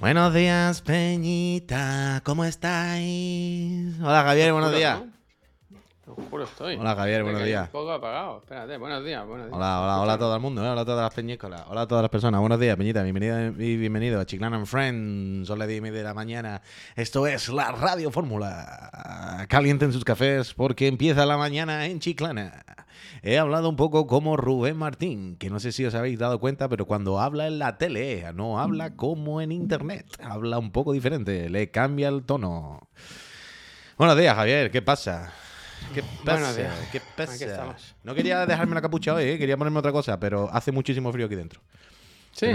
Buenos días, Peñita. ¿Cómo estáis? Hola, Javier, buenos días. Oscuro estoy. Hola, Javier, buenos días. Un poco apagado. Espérate, buenos días, buenos días. Hola, hola, hola a todo el mundo, ¿eh? hola a todas las peñícolas, hola a todas las personas. Buenos días, Peñita, bienvenida y bienvenido a Chiclana and Friends. Son las 10 y media de la mañana. Esto es la Radio Fórmula. Calienten sus cafés porque empieza la mañana en Chiclana. He hablado un poco como Rubén Martín, que no sé si os habéis dado cuenta, pero cuando habla en la tele, no habla como en internet. Habla un poco diferente, le cambia el tono. Buenos días, Javier, ¿qué pasa? ¿Qué pasa? ¿Qué pasa? No quería dejarme la capucha hoy, ¿eh? quería ponerme otra cosa, pero hace muchísimo frío aquí dentro. Sí.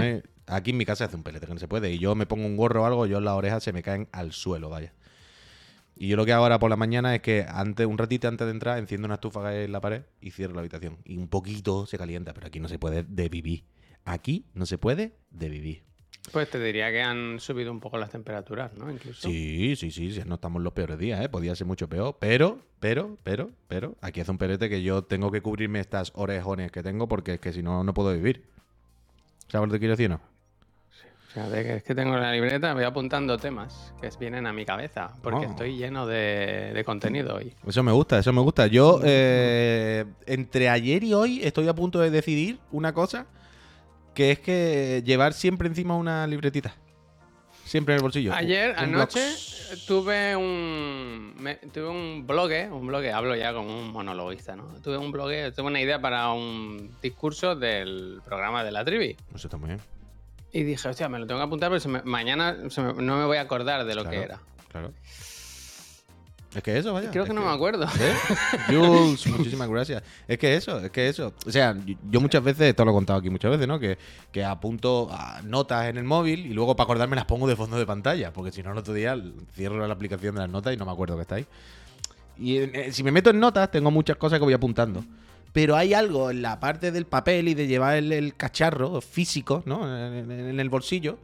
Aquí en mi casa hace un pelete que no se puede. Y yo me pongo un gorro o algo, yo las orejas se me caen al suelo, vaya. Y yo lo que hago ahora por la mañana es que antes, un ratito antes de entrar, enciendo una estufa en la pared y cierro la habitación. Y un poquito se calienta, pero aquí no se puede de vivir. Aquí no se puede de vivir. Pues te diría que han subido un poco las temperaturas, ¿no? Incluso. Sí, sí, sí, sí, no estamos en los peores días, ¿eh? Podía ser mucho peor, pero, pero, pero, pero, aquí hace un pelete que yo tengo que cubrirme estas orejones que tengo porque es que si no, no puedo vivir. ¿Sabes lo que quiero decir o no? Fíjate que es que tengo en la libreta, voy apuntando temas que vienen a mi cabeza, porque Oh. estoy lleno de, de contenido hoy. Eso me gusta, eso me gusta. Yo, eh, entre ayer y hoy, estoy a punto de decidir una cosa, que es que llevar siempre encima una libretita. Siempre en el bolsillo. Ayer, Un anoche, tuve un. me- tuve un blogue, un blogue, hablo ya como un monologuista, ¿no? Tuve un blogue, tuve una idea para un discurso del programa de la trivi. Eso está muy bien. Y dije, hostia, me lo tengo que apuntar, pero se me- mañana se me- no me voy a acordar de lo Claro. que era. Claro. Es que eso, vaya. Creo es que no me acuerdo. Jules, muchísimas gracias. Es que eso, es que eso. O sea, yo- yo muchas veces, esto lo he contado aquí muchas veces, ¿no? Que, que apunto a notas en el móvil y luego para acordarme las pongo de fondo de pantalla, porque si no el otro día cierro la aplicación de las notas y no me acuerdo que está ahí. Y eh, si me meto en notas, tengo muchas cosas que voy apuntando. Pero hay algo en la parte del papel y de llevar el, el cacharro físico, ¿no? En, en- en el bolsillo.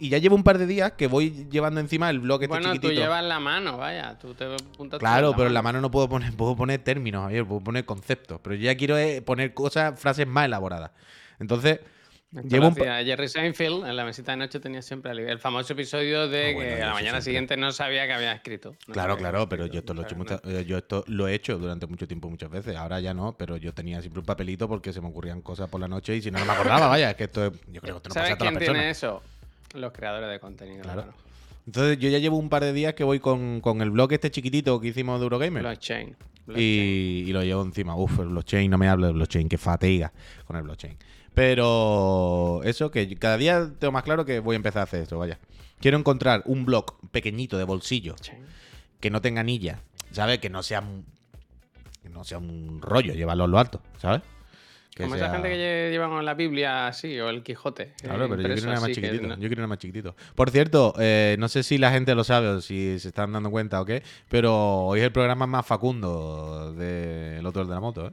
Y ya llevo un par de días que voy llevando encima el bloque este Bueno, tú chiquitito. llevas la mano, vaya. Tú te apuntas Claro, pero en la mano no puedo poner, puedo poner términos, Javier, puedo poner conceptos. Pero yo ya quiero eh, poner cosas, frases más elaboradas. Entonces, llevo un hacía Jerry Seinfeld en la mesita de noche tenía siempre el, famoso episodio de Ah, que a la mañana siguiente no sabía que había escrito. No claro, claro, pero yo esto, lo he hecho muchas- eh, yo esto lo he hecho durante mucho tiempo, muchas veces. Ahora ya no, pero yo tenía siempre un papelito porque se me ocurrían cosas por la noche y si no, no me acordaba, vaya, es que esto es, yo creo que esto no pasa ¿Sabes a todas quién las tiene eso? Los creadores de contenido. Claro. Claro. Entonces, yo ya llevo un par de días que voy con, con el blog este chiquitito que hicimos de Eurogamer. Blockchain. blockchain. Y, y lo llevo encima. Uf, el blockchain, no me hablo de blockchain, que fatiga con el blockchain. Pero eso, que cada día tengo más claro que voy a empezar a hacer esto, vaya. Quiero encontrar un blog pequeñito de bolsillo que no tenga anilla, ¿sabes? Que no sea un, que no sea un rollo llevarlo a lo alto, ¿sabes? Que Como sea- esa gente que lle- lleva con la Biblia así, o el Quijote. Claro, eh, pero yo quiero una más chiquitito. no- Yo quiero una más chiquitito. Por cierto, eh, no sé si la gente lo sabe o si se están dando cuenta o qué, pero hoy es el programa más facundo del otro de la moto, ¿eh?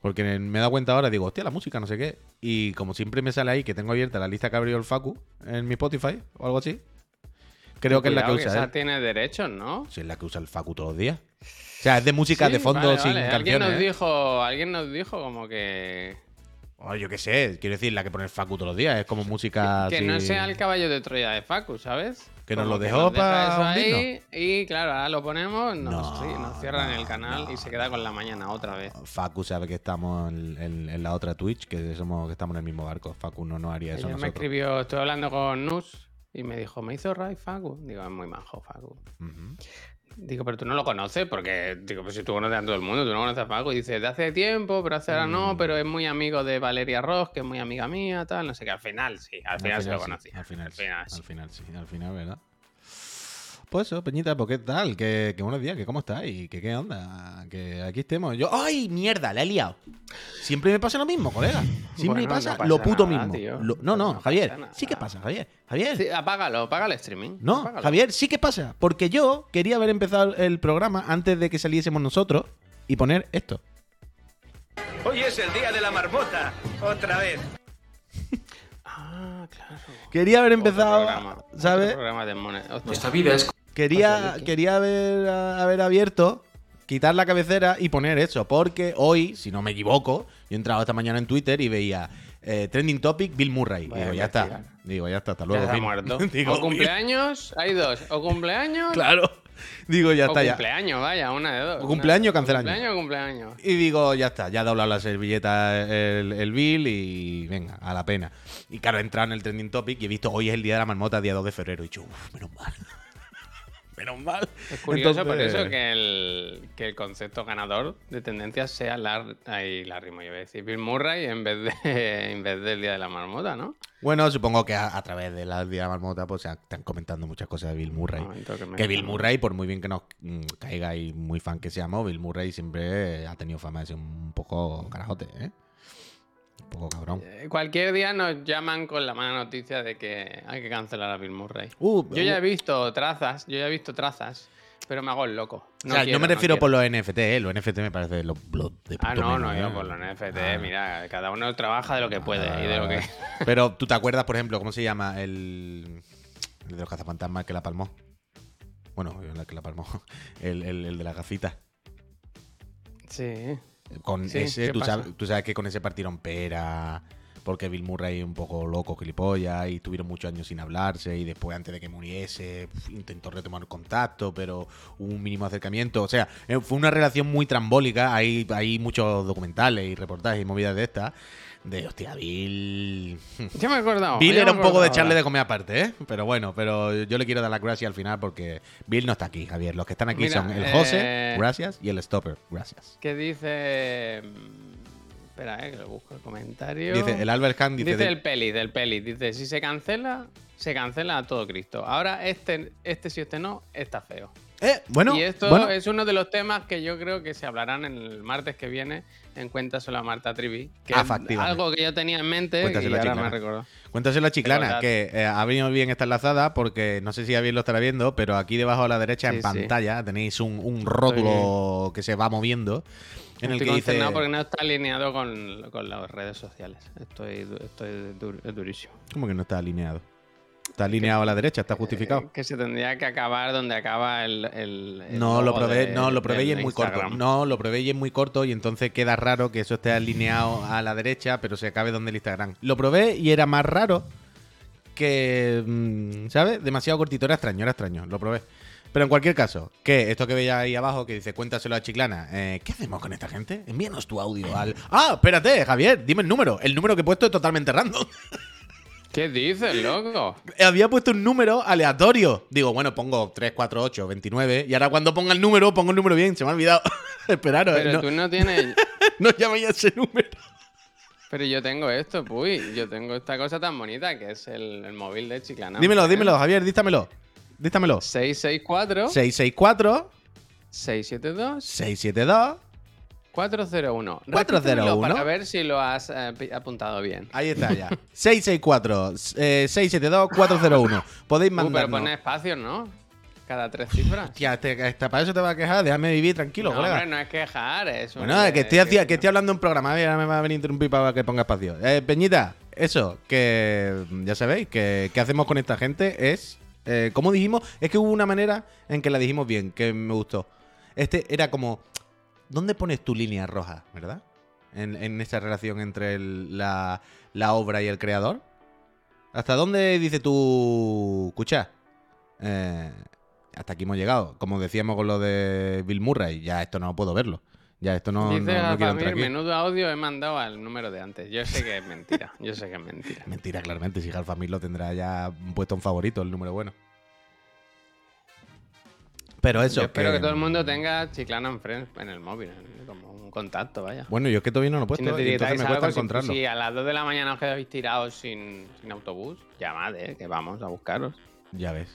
Porque me he dado cuenta ahora, digo, hostia, la música, no sé qué. Y como siempre me sale ahí que tengo abierta la lista que abrió el Facu en mi Spotify o algo así, creo que es la que usa esa él. tiene derechos, ¿no? Si es la que usa el Facu todos los días. O sea, es de música Sí, de fondo vale, sin vale. Alguien canciones. nos ¿eh? dijo, alguien nos dijo como que O yo qué sé, quiero decir, la que pone el Facu todos los días. Es como música que así- no sea el caballo de Troya de Facu, ¿sabes? Que nos Como lo dejó nos deja pa' eso ahí y claro, ahora lo ponemos, nos, No, sí, nos cierran el no, canal no, y se queda con la mañana otra vez. Facu sabe que estamos en, en- en la otra Twitch, que somos que estamos en el mismo barco. Facu no nos haría eso me escribió, estoy hablando con Nus y me dijo, me hizo Ray Facu. Digo, es muy majo Facu. Ujú. Digo, pero tú no lo conoces porque, digo, pues si tú conoces a todo el mundo, tú no conoces a Facu. Y dice, de hace tiempo, pero hace ahora Mm. no, pero es muy amigo de Valeria Ross, que es muy amiga mía, tal, no sé qué. Al final sí, al final, se lo sí, conocí. Al final, sí. al final sí, al final, ¿verdad? Pues eso, Peñita, ¿por qué tal? Que, que buenos días, que cómo estáis, que qué onda, que aquí estemos. Yo, ¡ay, mierda! La he liado. Siempre me pasa lo mismo, colega. Siempre Bueno, me pasa, no pasa lo puto nada, mismo. Lo- no, no, No Javier, sí que pasa, Javier. Javier, Sí, apágalo, apaga el streaming. no, apágalo. Javier, sí que pasa. Porque yo quería haber empezado el programa antes de que saliésemos nosotros y poner esto. Hoy es el día de la marmota. Otra vez. Ah, claro. Quería haber Otro empezado, programa, otro ¿sabes? programa de. Nuestra vida es Quería, quería haber, haber abierto quitar la cabecera y poner eso. Porque hoy, si no me equivoco, yo he entrado esta mañana en Twitter y veía eh, Trending Topic Bill Murray. Vaya Digo, ya está. Digo, ya está, hasta Ya luego. está muerto. Digo, o cumpleaños, hay dos. O cumpleaños. Claro. Digo, ya o está, ya. cumpleaños, vaya, una de dos. O cumpleaños o Una- cancelaños. Cumpleaños o cumpleaños. Y digo, ya está, ya ha doblado la servilleta el, el Bill y venga, a la pena. Y claro, he entrado en el trending topic y he visto hoy es el día de la marmota, día 2 de febrero. Y he dicho, uff, menos mal. Menos mal. Es curioso por eso que el, que el concepto ganador de tendencias sea la, ahí la rima, yo iba a decir Bill Murray en vez, de, en vez del Día de la Marmota, ¿no? Bueno, supongo que a, a través de la día de la marmota pues están comentando muchas cosas de Bill Murray. Que me- Que Bill Murray, por muy bien que nos mm, caiga y muy fan que seamos, Bill Murray siempre ha tenido fama de ser un poco carajote, ¿eh? Poco cabrón. Eh, Cualquier día nos llaman con la mala noticia de que hay que cancelar a Bill Murray. Uh, Yo ya he uh, visto trazas, yo ya he visto trazas, pero me hago el loco. o sea, quiero, no me refiero por los NFT, ¿eh? Los NFT me parece lo, lo de Ah, no, menos, no, ¿eh? yo por los NFT, Ah. mira, cada uno trabaja de lo que puede Ah, y de lo que... Pero tú te acuerdas, por ejemplo, ¿cómo se llama? El, el de los cazafantasmas que la palmó. Bueno, el que la palmó. El, el- el de las gafitas. Sí. Con Sí, ese, ¿qué tú sabes, tú sabes que con ese partieron pera. Porque Bill Murray es un poco loco, gilipollas, y tuvieron muchos años sin hablarse, y después, antes de que muriese, intentó retomar contacto, pero hubo un mínimo acercamiento. O sea, eh, fue una relación muy trambólica. Hay, hay muchos documentales y reportajes y movidas de estas. De, hostia, Bill... Yo me he acordado. Bill era un poco de echarle de comer aparte, ¿eh? Pero bueno, pero yo le quiero dar las gracias al final porque Bill no está aquí, Javier. Los que están aquí Mira, son el José, eh, gracias, y el Stopper, gracias. Que dice... mm, Espera, eh, que lo busco el comentario. Dice, el Albert Khan dice... Dice el peli, del peli. Dice, si se cancela, se cancela a todo Cristo. Ahora este, este sí, este no, está feo. Eh, bueno, y esto bueno, es uno de los temas que yo creo que se hablarán el martes que viene en Cuéntaselo a Marta Trivi. Que es algo que yo tenía en mente y Cuéntaselo a ahora me Chiclana. recordó. cuéntaselo a Chiclana, que eh, ha venido bien esta enlazada porque no sé si Javier lo estará viendo, pero aquí debajo a la derecha Sí, en sí. pantalla tenéis un, un rótulo que se va moviendo en el Estoy dice... concernado porque no está alineado con, con las redes sociales. Estoy, estoy dur- durísimo. ¿Cómo que no está alineado? Está alineado a la derecha, está justificado. Eh, que se tendría que acabar donde acaba el. el- el No, lo probé, de- no, lo probé y es muy corto. No, lo probé y es muy corto y entonces queda raro que eso esté alineado a la derecha, pero se acabe donde el Instagram. Lo probé y era más raro que, mm, ¿sabes? Demasiado cortito, era extraño, era extraño, lo probé. Pero en cualquier caso, que esto que veis ahí abajo que dice cuéntaselo a Chiclana, eh, ¿qué hacemos con esta gente? Envíanos tu audio al... Ah, espérate, Javier, dime el número. El número que he puesto es totalmente random. ¿Qué dices, loco? Había puesto un número aleatorio. Digo, bueno, pongo 3, 4, 8, 29. Y ahora cuando ponga el número, pongo el número bien. Se me ha olvidado. Esperaros, eh, Pero no, tú no tienes. no llaméis a ese número. Pero yo tengo esto, puy. Yo tengo esta cosa tan bonita que es el, el móvil de Chiclana. dímelo, dímelo, Javier, dístamelo. Dístamelo. 664 664 672 672 401. 401. Repítemelo Para ver si lo has eh, apuntado bien. Ahí está ya. 664 eh, 672 401. Podéis Uh, pero pone espacios, ¿no? Cada tres cifras. Tía, este- esta- para eso te va a quejar. Déjame vivir tranquilo, no, colega. hombre, no es quejar, es un- Bueno, es que estoy, que estoy hablando en programa, y ahora me va a venir a interrumpir para que ponga espacio. Eh, Peñita, eso, que ya sabéis, que, que hacemos con esta gente es, eh, como dijimos, es que hubo una manera en que la dijimos bien, que me gustó. Este era como, ¿dónde pones tu línea roja, verdad? En, en esa relación entre el- la, la obra y el creador. ¿Hasta dónde dice tú, escucha? Eh, hasta aquí hemos llegado. Como decíamos con lo de Bill Murray, ya esto no puedo verlo. Ya esto no, Dice no, no quiero Alfamir, entrar aquí. menudo audio he mandado al número de antes. Yo sé que es mentira. Yo sé que es mentira. Mentira, claramente. Si Alfamir lo tendrá ya puesto en favorito, el número bueno. Pero eso. Yo espero que... todo el mundo tenga Chiclana en Friends en el móvil, ¿eh? como un contacto, vaya. Bueno, yo es que todavía no lo he Si puesto y entonces me cuesta algo, si- encontrarlo. si, a las 2 de la mañana os quedáis tirados sin, sin autobús, llamad, ¿eh? que vamos a buscaros. Ya ves.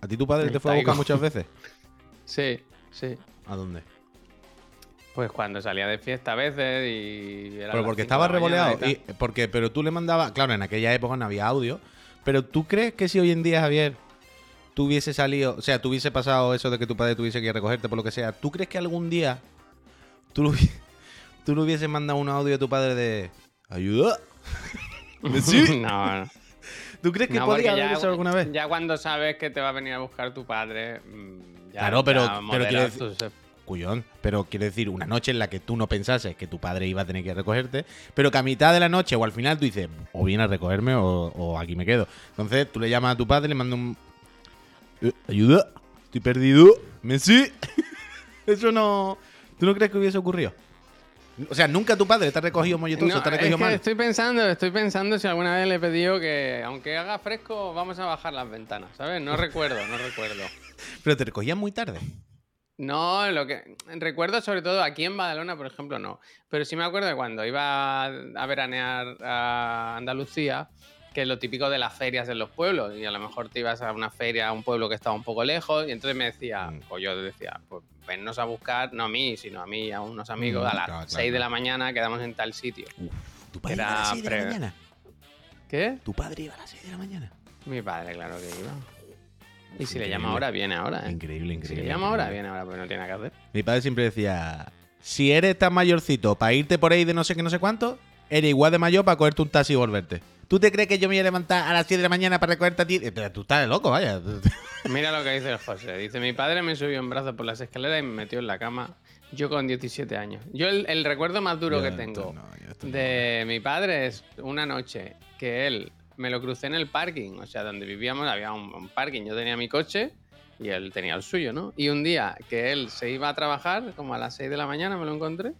¿A ti tu padre te fue a buscar muchas veces? Sí, sí. ¿A dónde? Pues cuando salía de fiesta a veces y... era Pero porque estaba revoleado. y porque, pero tú le mandabas. Claro, en aquella época no había audio. Pero tú crees que si hoy en día, Javier, tú hubiese salido. O sea, tú hubiese pasado eso de que tu padre tuviese que ir a recogerte por lo que sea. ¿Tú crees que algún día tú, lo tú le hubieses mandado un audio a tu padre de. ¡Ayuda! ¿Sí? no, no. ¿Tú crees que No, porque haber eso alguna vez? Ya cuando sabes que te va a venir a buscar tu padre, mm, ya, Claro, pero- ya pero quiero decir- cuyón. Pero quiero decir, una noche en la que tú no pensases que tu padre iba a tener que recogerte, pero que a mitad de la noche o al final tú dices, o viene a recogerme o, o aquí me quedo. Entonces tú le llamas a tu padre, le mandas un. "Eh, ayuda, estoy perdido. Messi. Eso no. ¿Tú no crees que hubiese ocurrido? O sea, nunca tu padre te ha recogido molletoso, No, te ha es recogido que mal. estoy pensando, estoy pensando si alguna vez le he pedido que, aunque haga fresco, vamos a bajar las ventanas, ¿sabes? No recuerdo, no recuerdo. Pero te recogían muy tarde. No, lo que recuerdo sobre todo aquí en Badalona, por ejemplo, no. Pero sí me acuerdo de cuando iba a, a veranear a Andalucía, que es lo típico de las ferias en los pueblos. Y a lo mejor te ibas a una feria a un pueblo que estaba un poco lejos. Y entonces me decía, Mm. o yo decía, pues vennos a buscar, no a mí, sino a mí, y a unos amigos, Mm, a las claro, 6 claro, de la mañana quedamos en tal sitio. ¿Tu padre Era iba a las 6 de la mañana? ¿Qué? ¿Tu padre iba a las 6 de la mañana? Mi padre, claro que iba. Y si le Increíble. llama ahora, viene ahora. ¿eh? Increíble, Si increíble. le llama ahora, increíble. viene ahora, porque no tiene nada que hacer. Mi padre siempre decía, si eres tan mayorcito para irte por ahí de no sé qué, no sé cuánto, eres igual de mayor para cogerte un taxi y volverte. ¿Tú te crees que yo me voy a levantar a las 7 de la mañana para recogerte a ti? Eh, Pero tú estás loco, vaya. Mira lo que dice el José. Dice, mi padre me subió en brazos por las escaleras y me metió en la cama. Yo con 17 años. Yo el, el recuerdo más duro Yo que tengo no. de mi padre es una noche que él me lo crucé en el parking. O sea, donde vivíamos había un, un parking. Yo tenía mi coche y él tenía el suyo, ¿no? Y un día que él se iba a trabajar, como a las 6 de la mañana me lo encontré.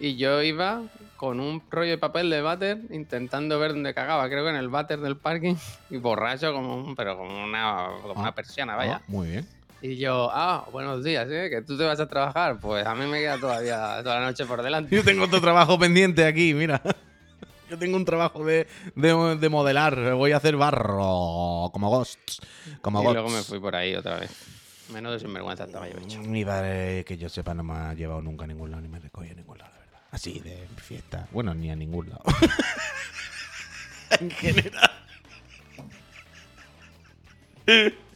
Y yo iba con un rollo de papel de váter intentando ver dónde cagaba, creo que en el váter del parking, y borracho como un, pero como una, como Ah. una persiana, vaya. Ah, muy bien. Y yo, ah, buenos días, ¿eh? Que tú te vas a trabajar. Pues a mí me queda todavía toda la noche por delante. Yo tengo otro trabajo pendiente aquí, mira. Yo tengo un trabajo de, de, de modelar. Voy a hacer barro. Como Ghost. Como Y Ghost. luego me fui por ahí otra vez. Menos de sinvergüenza estaba yo hecho. Mi padre, que yo sepa, no me ha llevado nunca a ningún lado ni me recogió a ningún lado. Así, de fiesta. Bueno, ni a ningún lado. en general.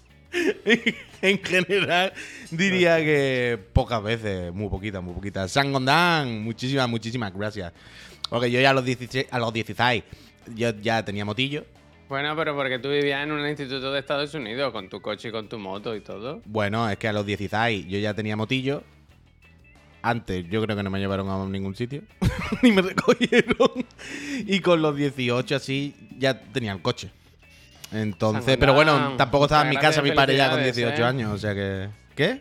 en general, diría que pocas veces, muy poquitas, muy poquitas. Sangondán, muchísimas, muchísimas gracias. Porque yo ya a los 16, a los 16 yo ya tenía motillo. Bueno, pero porque tú vivías en un instituto de Estados Unidos con tu coche y con tu moto y todo. Bueno, es que a los 16 yo ya tenía motillo. Antes yo creo que no me llevaron a ningún sitio. Ni me recogieron. Y con los 18 así ya tenía el coche. Entonces, pero bueno, tampoco estaba en mi casa mi padre ya con felicidades, 18 ¿eh? años. O sea que... ¿Qué?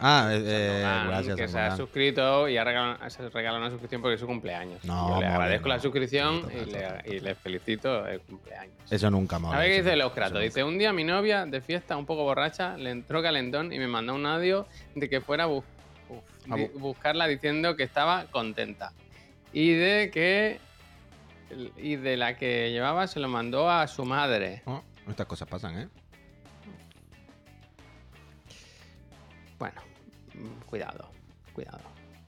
Ah, eh, eh, gracias. que se ha suscrito y ha regalado, se regala una suscripción porque es su cumpleaños. No, Yo le agradezco la suscripción y, le, y le felicito el cumpleaños. Eso nunca me A ver qué dice Oscrato. eso Dice, un día mi novia de fiesta, un poco borracha, le entró calentón y me mandó un audio de que fuera a, bu- uf, A di- bu- buscarla diciendo que estaba contenta. Y de que... Y de la que llevaba se lo mandó a su madre. Oh, estas cosas pasan, ¿eh? Bueno, cuidado, cuidado.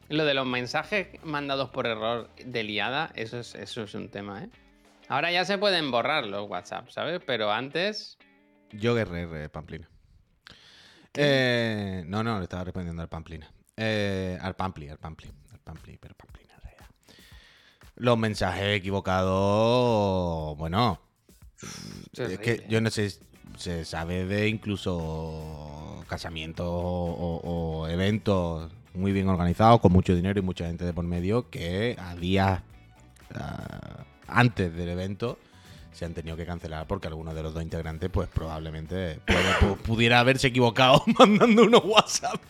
Lo de los mensajes mandados por error de liada, eso es, eso es un tema, ¿eh? Ahora ya se pueden borrar los WhatsApp, ¿sabes? Pero antes... Yo guerrero, Pamplina. Eh, no, no, le estaba respondiendo al Pamplina. Eh, al Pampli, al Pampli. Al Pampli, pero Pamplina en realidad. Los mensajes equivocados, bueno, es que yo no sé, se sabe de incluso casamientos o, o eventos muy bien organizados, con mucho dinero y mucha gente de por medio, que a días antes del evento se han tenido que cancelar porque alguno de los dos integrantes, pues probablemente puede- pudiera haberse equivocado mandando unos WhatsApp.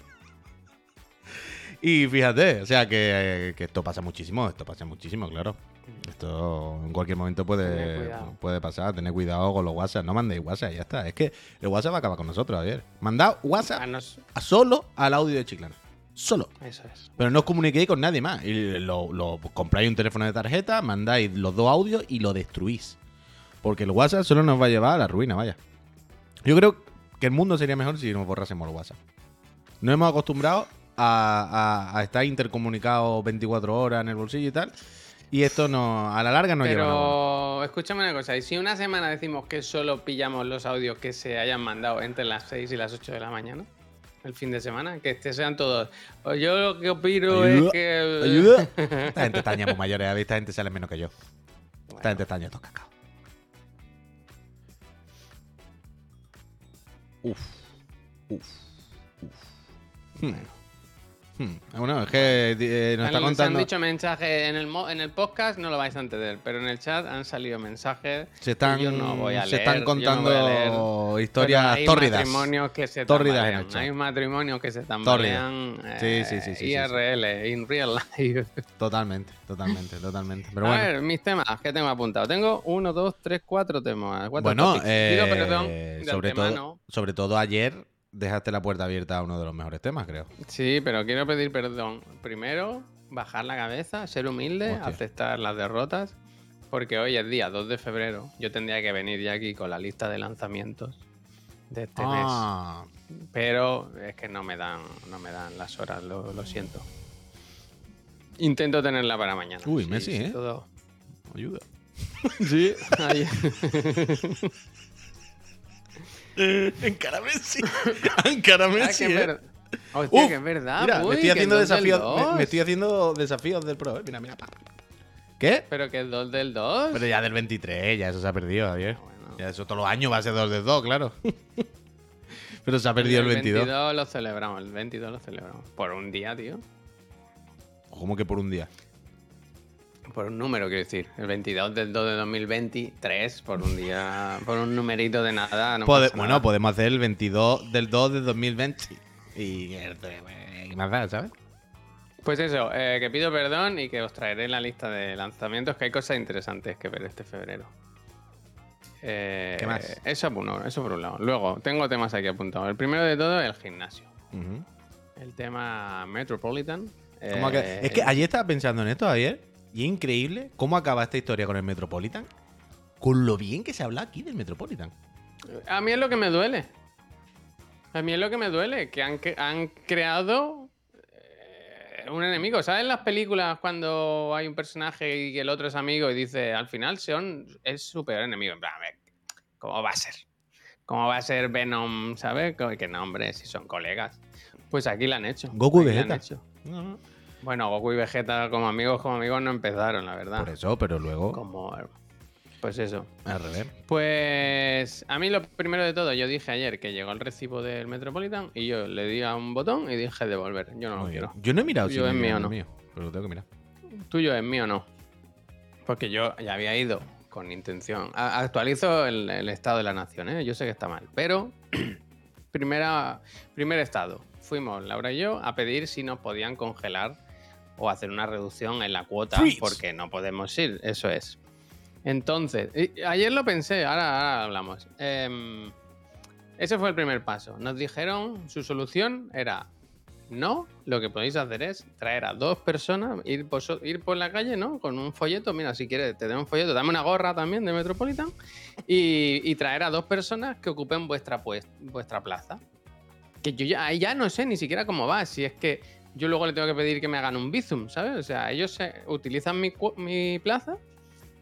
Y fíjate, o sea que, que esto pasa muchísimo, esto pasa muchísimo, claro. Esto en cualquier momento puede, puede pasar, tener cuidado con los WhatsApp. No mandéis WhatsApp, ya está. Es que el WhatsApp va a acabar con nosotros ayer. Mandad WhatsApp no a solo al audio de Chiclana. Solo. Eso es. Pero no os comuniquéis con nadie más. Y lo, lo- compráis un teléfono de tarjeta, mandáis los dos audios y lo destruís. Porque el WhatsApp solo nos va a llevar a la ruina, vaya. Yo creo que el mundo sería mejor si nos borrásemos el WhatsApp. Nos hemos acostumbrado a, a- a estar intercomunicados 24 horas en el bolsillo y tal. Y esto no, a la larga no lleva a nada. Pero escúchame una cosa, y si una semana decimos que solo pillamos los audios que se hayan mandado entre las 6 y las 8 de la mañana, el fin de semana, que este sean todos. O yo lo que opino Ayuda, es que. ¡Ayuda! Esta gente está años muy mayores, ¿eh? esta gente sale menos que yo. Esta Bueno, gente está años cacao. Uf. Uf. Uf. Hmm. Hmm. Bueno, es que eh, nos está Han- se han contando. dicho mensajes en el, en el podcast, no lo vais a entender, pero en el chat han salido mensajes. Se están, yo no voy a se leer, están yo no contando leer. historias Pero hay tórridas. matrimonios que se Tórridas en tambalean. Hay matrimonios que se Tórridas. tambalean. Sí, eh, sí, sí, sí. IRL, in real life. Totalmente, totalmente, totalmente. Pero a bueno. ver, mis temas que tengo apuntado. Tengo uno, dos, tres, cuatro temas. cuatro Bueno, eh, perdón sobre, todo, sobre todo ayer dejaste la puerta abierta a uno de los mejores temas, creo. Sí, pero quiero pedir perdón. Primero, bajar la cabeza, ser humilde, Hostia. aceptar las derrotas. Porque hoy es día 2 de febrero. Yo tendría que venir ya aquí con la lista de lanzamientos de este Ah, mes. Pero es que no me dan, no me dan las horas, lo, lo siento. Intento tenerla para mañana. Uy, Sí, Messi, ¿eh? todo. ayuda. Sí, ahí. Encara Messi. Encara Ah, Messi. que es eh. ver- Hostia, Uf, que es verdad. Mira, uy, me estoy haciendo del desafíos. Me, me estoy haciendo desafíos del pro, eh. Mira, mira. pa, pa, pa. ¿Qué? Pero que es 2 del 2. Pero ya del 23, ya eso se ha perdido, Javier. Bueno. Ya eso todos los años va a ser 2 de 2, claro. Pero se ha perdido el 22. lo celebramos, el 22 lo celebramos. Por un día, tío. ¿Cómo que por un día? Por un número, quiero decir. El 22 del 2 de 2023, por un día, por un numerito de nada. No Pode- pasa bueno, nada. podemos hacer el 22 del 2 de 2020. Y ¿qué más da, sabes? Pues eso, eh, que pido perdón y que os traeré la lista de lanzamientos, que hay cosas interesantes que ver este febrero. Eh, ¿Qué más? Eso por, uno, eso por un lado. Luego, tengo temas aquí apuntados. El primero de todo, el gimnasio. El tema Metropolitan. ¿Cómo ha quedado? Eh, es que ayer estaba pensando en esto, ayer, y es increíble cómo acaba esta historia con el Metropolitan. Con lo bien que se habla aquí del Metropolitan. A mí es lo que me duele. A mí es lo que me duele, que han, han creado eh, un enemigo. ¿Sabes en las películas cuando hay un personaje y el otro es amigo y dice, al final Sean es su peor enemigo? En plan, a ver, ¿cómo va a ser? ¿Cómo va a ser Venom? ¿Sabes? Co- Que no, hombre, si son colegas. Pues aquí lo han hecho. Goku lo han Vegeta. hecho. No, no. Bueno, Goku y Vegeta como amigos, como amigos no empezaron, la verdad. Por eso, pero luego Como... Pues eso. al revés. Pues a mí lo primero de todo, yo dije ayer que llegó el recibo del Metropolitan y yo le di a un botón y dije devolver. Yo no lo bien. quiero. Yo no he mirado Tuyo me es mío, el ¿no? mío, pero lo tengo que mirar. Tuyo es mío o no. Porque yo ya había ido con intención. A- Actualizo el, el estado de la nación, ¿eh? Yo sé que está mal. Pero, primera, primer estado. Fuimos, Laura y yo, a pedir si nos podían congelar o hacer una reducción en la cuota porque no podemos ir. Eso es. Entonces, ayer lo pensé, ahora, ahora hablamos. Em, ese fue el primer paso. Nos dijeron, su solución era, no, lo que podéis hacer es traer a dos personas, ir por, ir por la calle, ¿no? Con un folleto, mira, si quieres, te doy un folleto, dame una gorra también de Metropolitan, y, y traer a dos personas que ocupen vuestra, pues, vuestra plaza. Que yo ya, ahí ya no sé ni siquiera cómo va, si es que yo luego le tengo que pedir que me hagan un bizum, ¿sabes? O sea, ellos se- utilizan mi, plaza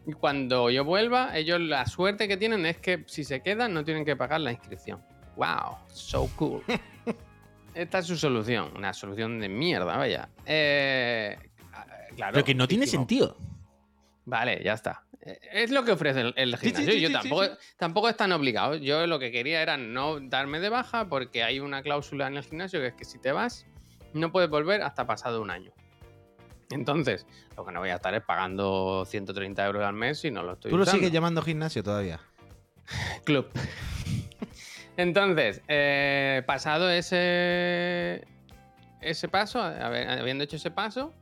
y cuando yo vuelva, ellos la suerte que tienen es que si se quedan no tienen que pagar la inscripción. ¡Wow! So cool. Esta es su solución, una solución de mierda, vaya. Eh, claro. Pero que no tiene sentido. Vale, ya está. Eh, Es lo que ofrece el, el Sí, sí, gimnasio. sí, yo tampoco, tampoco están obligados. Yo lo que quería era no darme de baja porque hay una cláusula en el gimnasio que es que si te vas, no puedes volver hasta pasado un año. Entonces, lo que no voy a estar es pagando 130 euros al mes si no lo estoy Tú lo usando. sigues llamando gimnasio todavía. Club. Entonces, eh, pasado ese, ese paso, habi- habiendo hecho ese paso,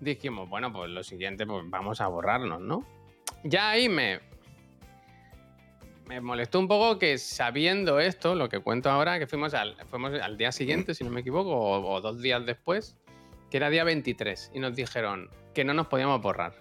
dijimos, bueno, pues lo siguiente, pues vamos a borrarnos, ¿no? Ya ahí me, me molestó un poco que sabiendo esto, lo que cuento ahora, que fuimos al, día siguiente, si no me equivoco, o, dos días después, que era día 23, y nos dijeron que no nos podíamos borrar.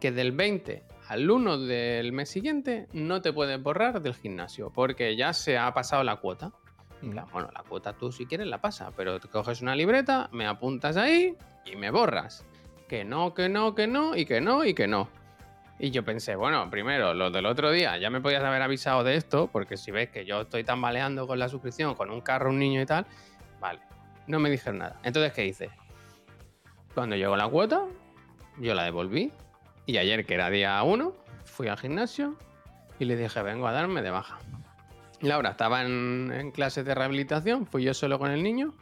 Que del 20 al 1 del mes siguiente no te puedes borrar del gimnasio, porque ya se ha pasado la cuota. Plan, Bueno, la cuota tú si quieres la pasa, pero te coges una libreta, me apuntas ahí y me borras. Que no, que no, que no, y que no, y que no. Y yo pensé, bueno, primero, lo del otro día, ya me podías haber avisado de esto, porque si ves que yo estoy tambaleando con la suscripción, con un carro, un niño y tal, vale, no me dijeron nada. Entonces, ¿qué hice? Cuando llegó la cuota, yo la devolví. Y ayer, que era día 1, fui al gimnasio y le dije, vengo a darme de baja. Laura estaba en, en clases de rehabilitación, fui yo solo con el niño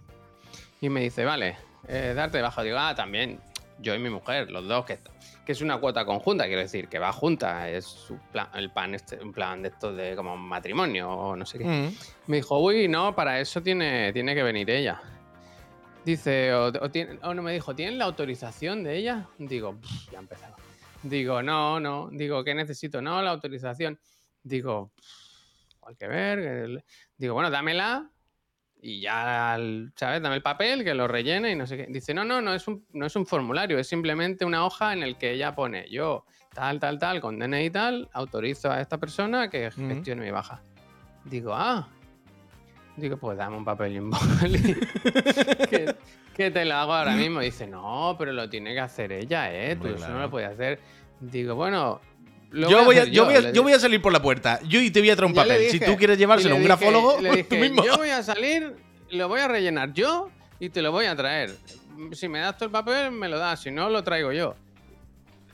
y me dice, vale, eh, darte de baja. Digo, ah, también yo y mi mujer, los dos, que, que es una cuota conjunta, quiero decir, que va junta, es su plan, el plan este, un plan de estos de como matrimonio o no sé qué. Mm. Me dijo, uy, no, para eso tiene, tiene que venir ella. Dice, o, o tiene- o no me dijo, ¿tienen la autorización de ella? Digo, "Pff, ya ha empezado. Digo, no, no. Digo, ¿qué necesito? No, la autorización. Digo, "Pff, hay que ver. que le-". Digo, bueno, dámela y ya, ¿sabes? Dame el papel, que lo rellene y no sé qué. Dice, no, no, no es un, no es un formulario, es simplemente una hoja en el que ella pone, yo, tal, tal, tal, con DNI y tal, autorizo a esta persona que gestione mi baja. Digo, ah. Digo, pues dame un papel y un boli. que, que te lo hago ahora mismo. Dice, no, pero lo tiene que hacer ella, ¿eh? Tú eso no lo puedes hacer. Digo, bueno. Lo Yo voy, a, yo, voy a, le yo voy a salir por la puerta. Yo y te voy a traer un papel. si tú quieres llevárselo a un dije- grafólogo, tú dije, mismo. Yo voy a salir, lo voy a rellenar yo y te lo voy a traer. Si me das tú el papel, me lo das. Si no, lo traigo yo.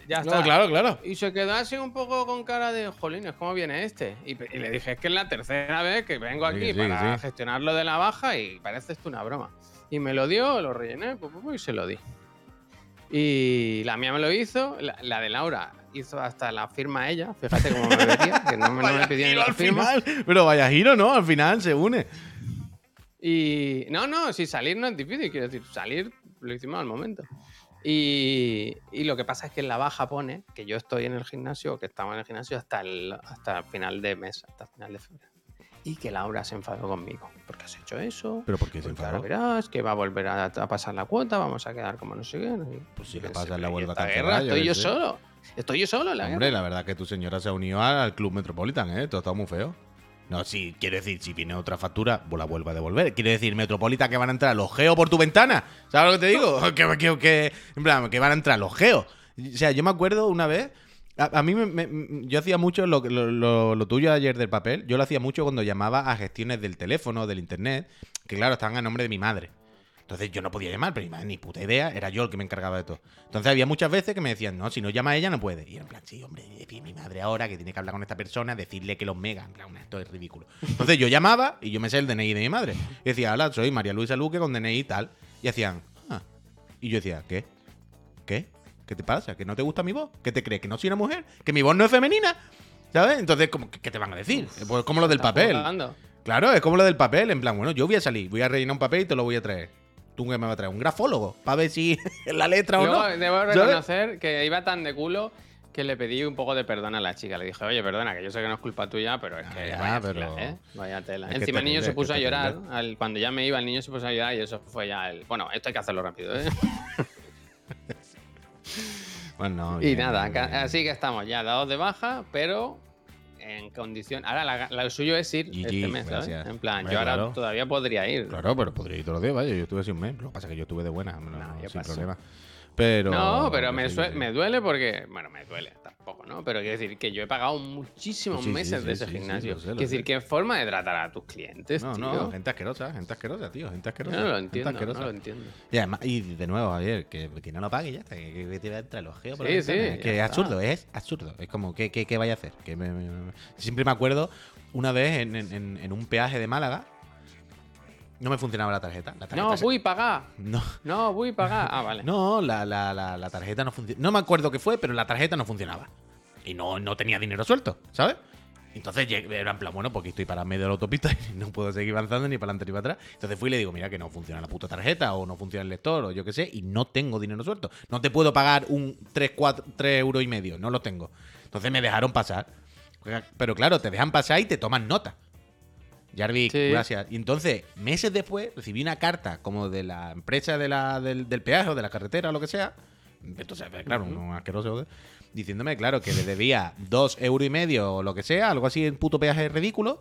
Ya está. No, claro, claro. Y se quedó así un poco con cara de, jolines, ¿cómo viene este? Y, le dije, es que es la tercera vez que vengo aquí sí, para sí. gestionar lo de la baja y parece esto una broma. Y me lo dio, lo rellené y se lo di. Y la mía me lo hizo, la, la de Laura hizo hasta la firma ella. Fíjate cómo me metía, que no me, no me pidió ni la al firma. final. Pero vaya giro, ¿no? Al final se une. Y no, no, si salir no es difícil, quiero decir, salir lo hicimos al momento. Y, y lo que pasa es que en la baja pone que yo estoy en el gimnasio, que estamos en el gimnasio hasta el, hasta el final de mes, hasta el final de febrero. Y que Laura se enfadó conmigo. porque has hecho eso? Pero porque se Porque ahora enfadó. verás que va a volver a, a pasar la cuota, vamos a quedar como no sé qué. no sé qué. Pues si la pasa, la "Pero ¿y vuelve a cancelar, guerra? Estoy qué yo sé". solo. Estoy yo solo en la Hombre, guerra. la verdad que tu señora se ha unido al Club Metropolitan, ¿eh? Todo está muy feo. No, sí, quiero decir, si viene otra factura, pues la vuelvo a devolver. Quiero decir, Metropolitan, que van a entrar los geos por tu ventana. ¿Sabes lo que te digo? que, que, que- en plan, que van a entrar los geos. O sea, yo me acuerdo una vez. A, mí me, yo hacía mucho lo, lo, lo- lo tuyo ayer del papel. Yo lo hacía mucho cuando llamaba a gestiones del teléfono, del internet, que claro, estaban a nombre de mi madre. Entonces yo no podía llamar, pero mi madre ni puta idea, era yo el que me encargaba de todo. Entonces había muchas veces que me decían, no, si no llama ella no puede. Y en plan, sí, hombre, mi madre ahora que tiene que hablar con esta persona, decirle que los mega, en plan, esto es ridículo. Entonces yo llamaba y yo me sé el DNI de mi madre. Y decía, hola, soy María Luisa Luque con DNI y tal. Y hacían, ah. Y yo decía, ¿qué? ¿Qué? ¿Qué te pasa? ¿Que no te gusta mi voz? ¿Que te crees que no soy una mujer? ¿Que mi voz no es femenina? ¿Sabes? Entonces, ¿cómo- ¿qué te van a decir? Pues como lo del papel. jugando. Claro, es como lo del papel, en plan, bueno, yo voy a salir, voy a rellenar un papel y te lo voy a traer. ¿Tú qué me vas a traer? ¿Un grafólogo? Para ver si la letra o no. debo ¿sabes? reconocer que iba tan de culo que le pedí un poco de perdón a la chica. Le dije, oye, perdona, que yo sé que no es culpa tuya, pero es Ah, que ya, vaya pero- tela, ¿eh? Vaya tela. Es que Encima el niño se puso a llorar. al- cuando ya me iba, el niño se puso a llorar y eso fue ya el... Bueno, esto hay que hacerlo rápido, ¿eh? Bueno, y bien, nada, bien, así que estamos ya dados de baja, pero en condición... Ahora la- lo suyo es ir GG, este mes, ¿sabes? gracias. En plan, Hombre, yo ahora claro. todavía podría ir. Claro, pero podría ir todos los días, vaya. Yo estuve así un mes. Lo que pasa es que yo estuve de buena, no, No, yo sin paso. problema. Pero. No, pero me, sí, me duele porque. Bueno, me duele tampoco, ¿no? Pero quiero decir que yo he pagado muchísimos Sí, meses sí, de ese gimnasio. lo sé, lo quiero decir, qué forma de tratar a tus clientes, No, tío. no, gente asquerosa, gente asquerosa, tío, gente asquerosa. no lo entiendo, no lo entiendo. Y, además, y de nuevo, ayer, que, que no lo pague ya que, que te va a entrar el ojeo por la Sí, sí, ventana. Que es absurdo, es absurdo. Es como, ¿qué, qué, qué vaya a hacer? Que me- me- me- Siempre me acuerdo una vez en, en- en- en un peaje de Málaga, no me funcionaba la tarjeta. La tarjeta No, se- voy pagar. no, No, voy pagar. Ah, vale. no, la, la, la, la tarjeta no funcionaba. No me acuerdo qué fue, pero la tarjeta no funcionaba. Y no, no tenía dinero suelto, ¿sabes? Entonces llegué- era en plan, bueno, porque estoy para medio de la autopista y no puedo seguir avanzando ni para adelante ni para atrás. Entonces fui y le digo, mira que no funciona la puta tarjeta o no funciona el lector o yo qué sé, y no tengo dinero suelto. No te puedo pagar un 3, 4, 3 euros y medio, no lo tengo. Entonces me dejaron pasar. Pero claro, te dejan pasar y te toman nota. Jarvik, Sí. gracias. Y entonces, meses después, recibí una carta como de la empresa de la, del, del peaje o de la carretera o lo que sea. Entonces, pues, claro, un asqueroso. joder, Diciéndome, claro, que le debía dos euros y medio o lo que sea, algo así, en puto peaje ridículo.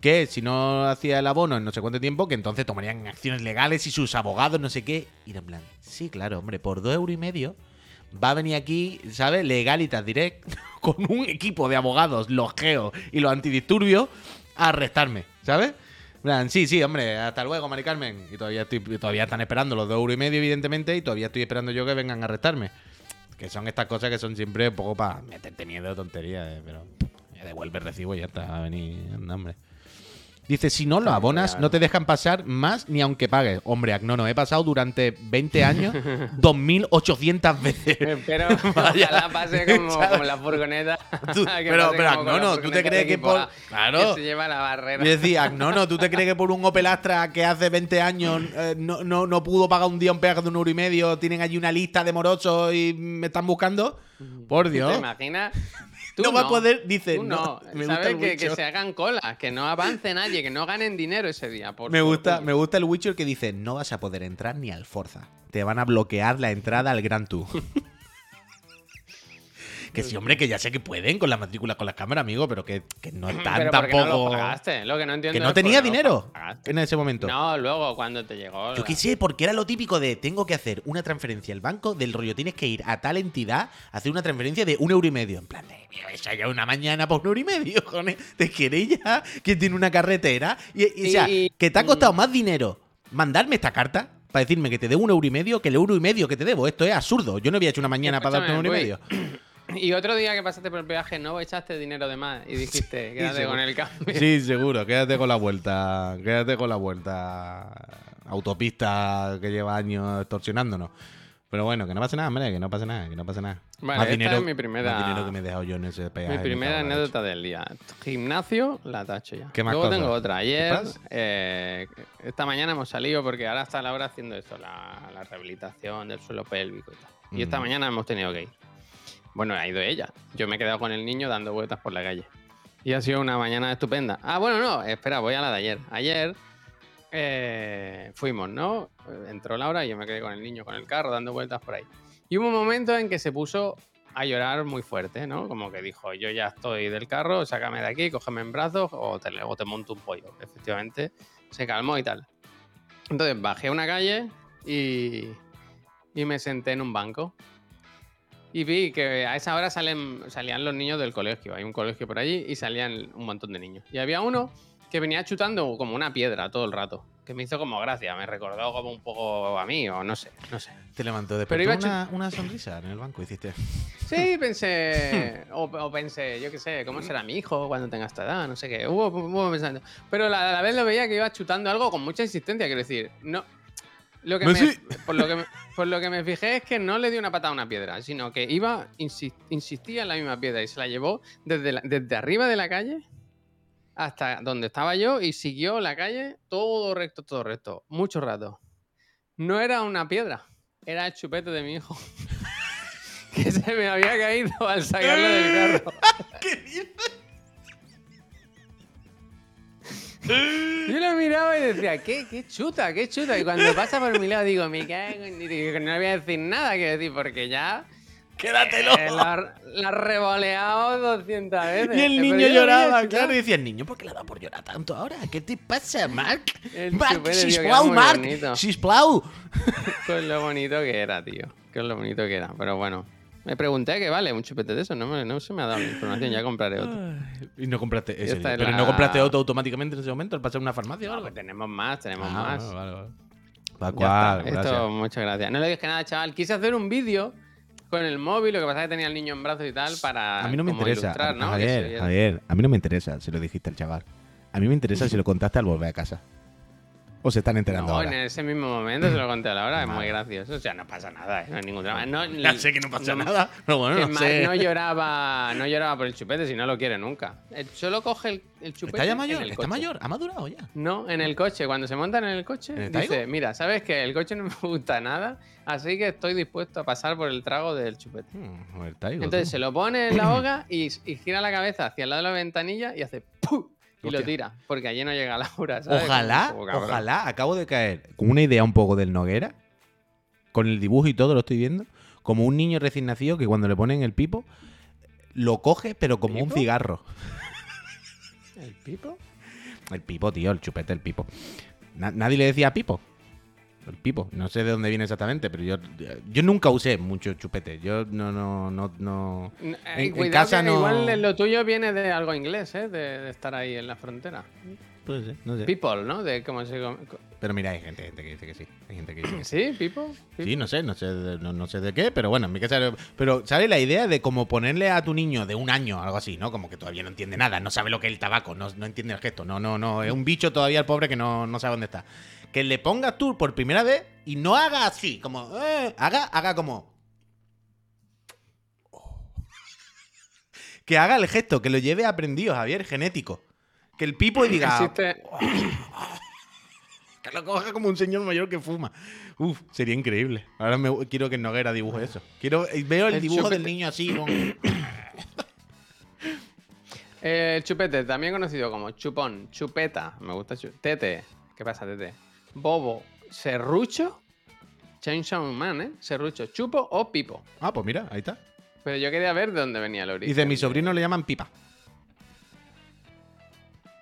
Que si no hacía el abono en no sé cuánto tiempo, que entonces tomarían acciones legales y sus abogados, no sé qué. Y en plan, sí, claro, hombre, por dos euros y medio va a venir aquí, ¿sabes? Legalitas Direct, con un equipo de abogados, los geos y los antidisturbios, a arrestarme, ¿sabes? Sí, sí, hombre, hasta luego, Mari Carmen. Y todavía, estoy, todavía están esperando los dos euros y medio, evidentemente, y todavía estoy esperando yo que vengan a arrestarme. Que son estas cosas que son siempre un poco para meterte miedo tonterías, eh, pero devuelve el recibo y ya está, a venir, anda, hombre. Dice, si no lo abonas, no te dejan pasar más ni aunque pagues. Hombre, Agnono, he pasado durante 20 años 2.800 veces. Pero Vaya. ojalá pase como, como la furgoneta. Tú- pero- pero, como con la no, no, ¿tú te crees que por- Claro. Que se lleva la barrera. Y decía, no, no, ¿tú te crees que por un Opel Astra que hace 20 años eh, no, no, no pudo pagar un día un peaje de un euro y medio? Tienen allí una lista de morosos y me están buscando. Por ¿Te Dios. imaginas? Tú No va a poder, dice, Tú no. no, me gusta ¿Sabes? el Que, se hagan colas, que no avance nadie, que no ganen dinero ese día. por- Me gusta, me gusta el Witcher que dice, no vas a poder entrar ni al Forza. Te van a bloquear la entrada al Gran Tour. que sí, hombre, que ya sé que pueden con la matrícula, con las cámaras, amigo, pero que, que no están Pero ¿por qué no tampoco... lo pagaste? Lo que no entiendo que no tenía dinero en ese momento. No, luego cuando te llegó. Yo la- qué sé, porque era lo típico de tengo que hacer una transferencia al banco del rollo, tienes que ir a tal entidad a hacer una transferencia de un euro y medio. En plan, de, "Mira, esa ya una mañana por un euro y medio, joder. Te queréis ya que tiene una carretera. Y, y, o sea, que te ha costado más dinero mandarme esta carta para decirme que te debo un euro y medio que el euro y medio que te debo. Esto es absurdo. Yo no había hecho una mañana para darte un euro y medio. Y otro día que pasaste por el peaje, no echaste dinero de más y dijiste, quédate seguro. con el cambio. Sí, seguro. Quédate con la vuelta. Quédate con la vuelta. Autopista que lleva años extorsionándonos. Pero bueno, que no pasa nada, hombre, que no pasa nada, que no pasa nada. Vale, esta es mi primera- más dinero que me he dejado yo en ese peaje. Mi primera la anécdota del día. Gimnasio, la tacho ya. ¿Qué más Luego cosas? tengo otra. Ayer, eh, esta mañana hemos salido porque ahora está Laura haciendo esto, la, la rehabilitación del suelo pélvico y tal. Y esta Mm. mañana hemos tenido que ir. Bueno, ha ido ella. Yo me he quedado con el niño dando vueltas por la calle. Y ha sido una mañana estupenda. Ah, bueno, no, espera, voy a la de ayer. Ayer eh, fuimos, ¿no? Eh, Entró Laura y yo me quedé con el niño con el carro dando vueltas por ahí. Y hubo un momento en que se puso a llorar muy fuerte, ¿no? Como que dijo, yo ya estoy del carro, sácame de aquí, cógeme en brazos o te, o te monto un pollo. Efectivamente, se calmó y tal. Entonces bajé a una calle y, y me senté en un banco. Y vi que a esa hora salen, salían los niños del colegio. Hay un colegio por allí y salían un montón de niños. Y había uno que venía chutando como una piedra todo el rato. Que me hizo como gracia, me recordó como un poco a mí, o no sé, no sé. Te levantó Pero iba después una, una sonrisa en el banco, hiciste. Sí, pensé. o, o pensé, yo qué sé, ¿cómo será mi hijo cuando tenga esta edad? No sé qué. Hubo, hubo pensando. Pero a la vez lo veía que iba chutando algo con mucha insistencia, quiero decir. No. Lo que me- por, lo que me, por lo que me fijé es que no le dio una patada a una piedra, sino que iba, insis- insistía en la misma piedra y se la llevó desde, la- desde arriba de la calle hasta donde estaba yo y siguió la calle todo recto, todo recto, mucho rato. No era una piedra, era el chupete de mi hijo. que se me había caído al sacarlo del carro. Yo lo miraba y decía, ¿qué, qué chuta, qué chuta. Y cuando pasa por mi lado digo, me cago en... no le voy a decir nada, quiero decir, porque ya... ¡Quédatelo! eh, la, la revoleado 200 veces. Y el niño lloraba, claro. Y decía, el niño, ¿por qué le dado por llorar tanto ahora? ¿Qué te pasa, Marc? El era sisplau, bonito. sisplau. Con lo bonito que era, tío. Con lo bonito que era. Pero bueno, me pregunté que vale un chupete de eso. No, me- no se me ha dado la información, ya compraré otro. Y no compraste ese. Pero la- no compraste otro automáticamente en ese momento al pasar a una farmacia o No, algo. pues tenemos más, tenemos Ah, más. vale, vale. Ya cual, gracias. Esto, muchas gracias. No le dije nada, chaval. Quise hacer un vídeo con el móvil, lo que pasa es que tenía el niño en brazos y tal, para A mí no me interesa. ilustrar, ¿no? Que. Javier, a mí no me interesa si lo dijiste al chaval. A mí me interesa si lo contaste al volver a casa. O se están enterando No, ahora. en ese mismo momento se lo conté a Laura, es muy gracioso. O sea, no pasa nada, ¿eh? no hay ningún drama. No, Ya sé que no pasa no- nada, pero bueno, no sé. no lloraba, no lloraba por el chupete si no lo quiere nunca. Él solo coge el, el chupete. ¿Está ya en mayor? el ¿Está coche. mayor? ¿Ha madurado ya? No, en el coche. Cuando se montan en el coche, ¿En el dice: Taigo? Mira, sabes que el coche no me gusta nada, así que estoy dispuesto a pasar por el trago del chupete. Hmm, el Taigo, Entonces tú. se lo pone en la boca y, y gira la cabeza hacia el lado de la ventanilla y hace ¡pum! Y lo tira, porque allí no llega Laura, ¿sabes? Ojalá, ojalá, acabo de caer con una idea un poco del Noguera, con el dibujo y todo, lo estoy viendo, como un niño recién nacido que cuando le ponen el pipo, lo coge, pero como un cigarro. ¿El pipo? El pipo, tío, el chupete, el pipo. Na- nadie le decía pipo. El pipo. No sé de dónde viene exactamente, pero yo, yo nunca usé mucho chupete. Yo no, no, no, no. En- eh, en casa no- Igual lo tuyo viene de algo inglés, ¿eh? De, de estar ahí en la frontera. puede ser, no sé. People, ¿no? De cómo se Pero mira, hay gente, gente que dice que sí. Hay gente que dice que sí. ¿Sí? ¿People? Sí, no sé, no sé, de, no, no sé de qué, pero bueno, en mi casa. Pero, ¿sabes la idea de como ponerle a tu niño de un año, algo así, ¿no? Como que todavía no entiende nada, no sabe lo que es el tabaco, no, no entiende el gesto, no, no, no, es un bicho todavía el pobre que no, no sabe dónde está. Que le pongas tú por primera vez y no haga así, como, eh, haga, haga como. Que haga el gesto, que lo lleve aprendido, Javier, genético. Que el pipo y diga. Existe, Que lo coja como un señor mayor que fuma. Uf, sería increíble. Ahora me, quiero que Noguera dibuje eso. Quiero, eh, veo el, El dibujo del niño así. con- El chupete, también conocido como chupón, chupeta, me gusta chu- tete, ¿qué pasa tete? Bobo, serrucho, Chainsaw Man, ¿eh? Serrucho, chupo o pipo. Ah, pues mira, ahí está. Pero yo quería ver de dónde venía el origen. Dice, mi sobrino le llaman pipa.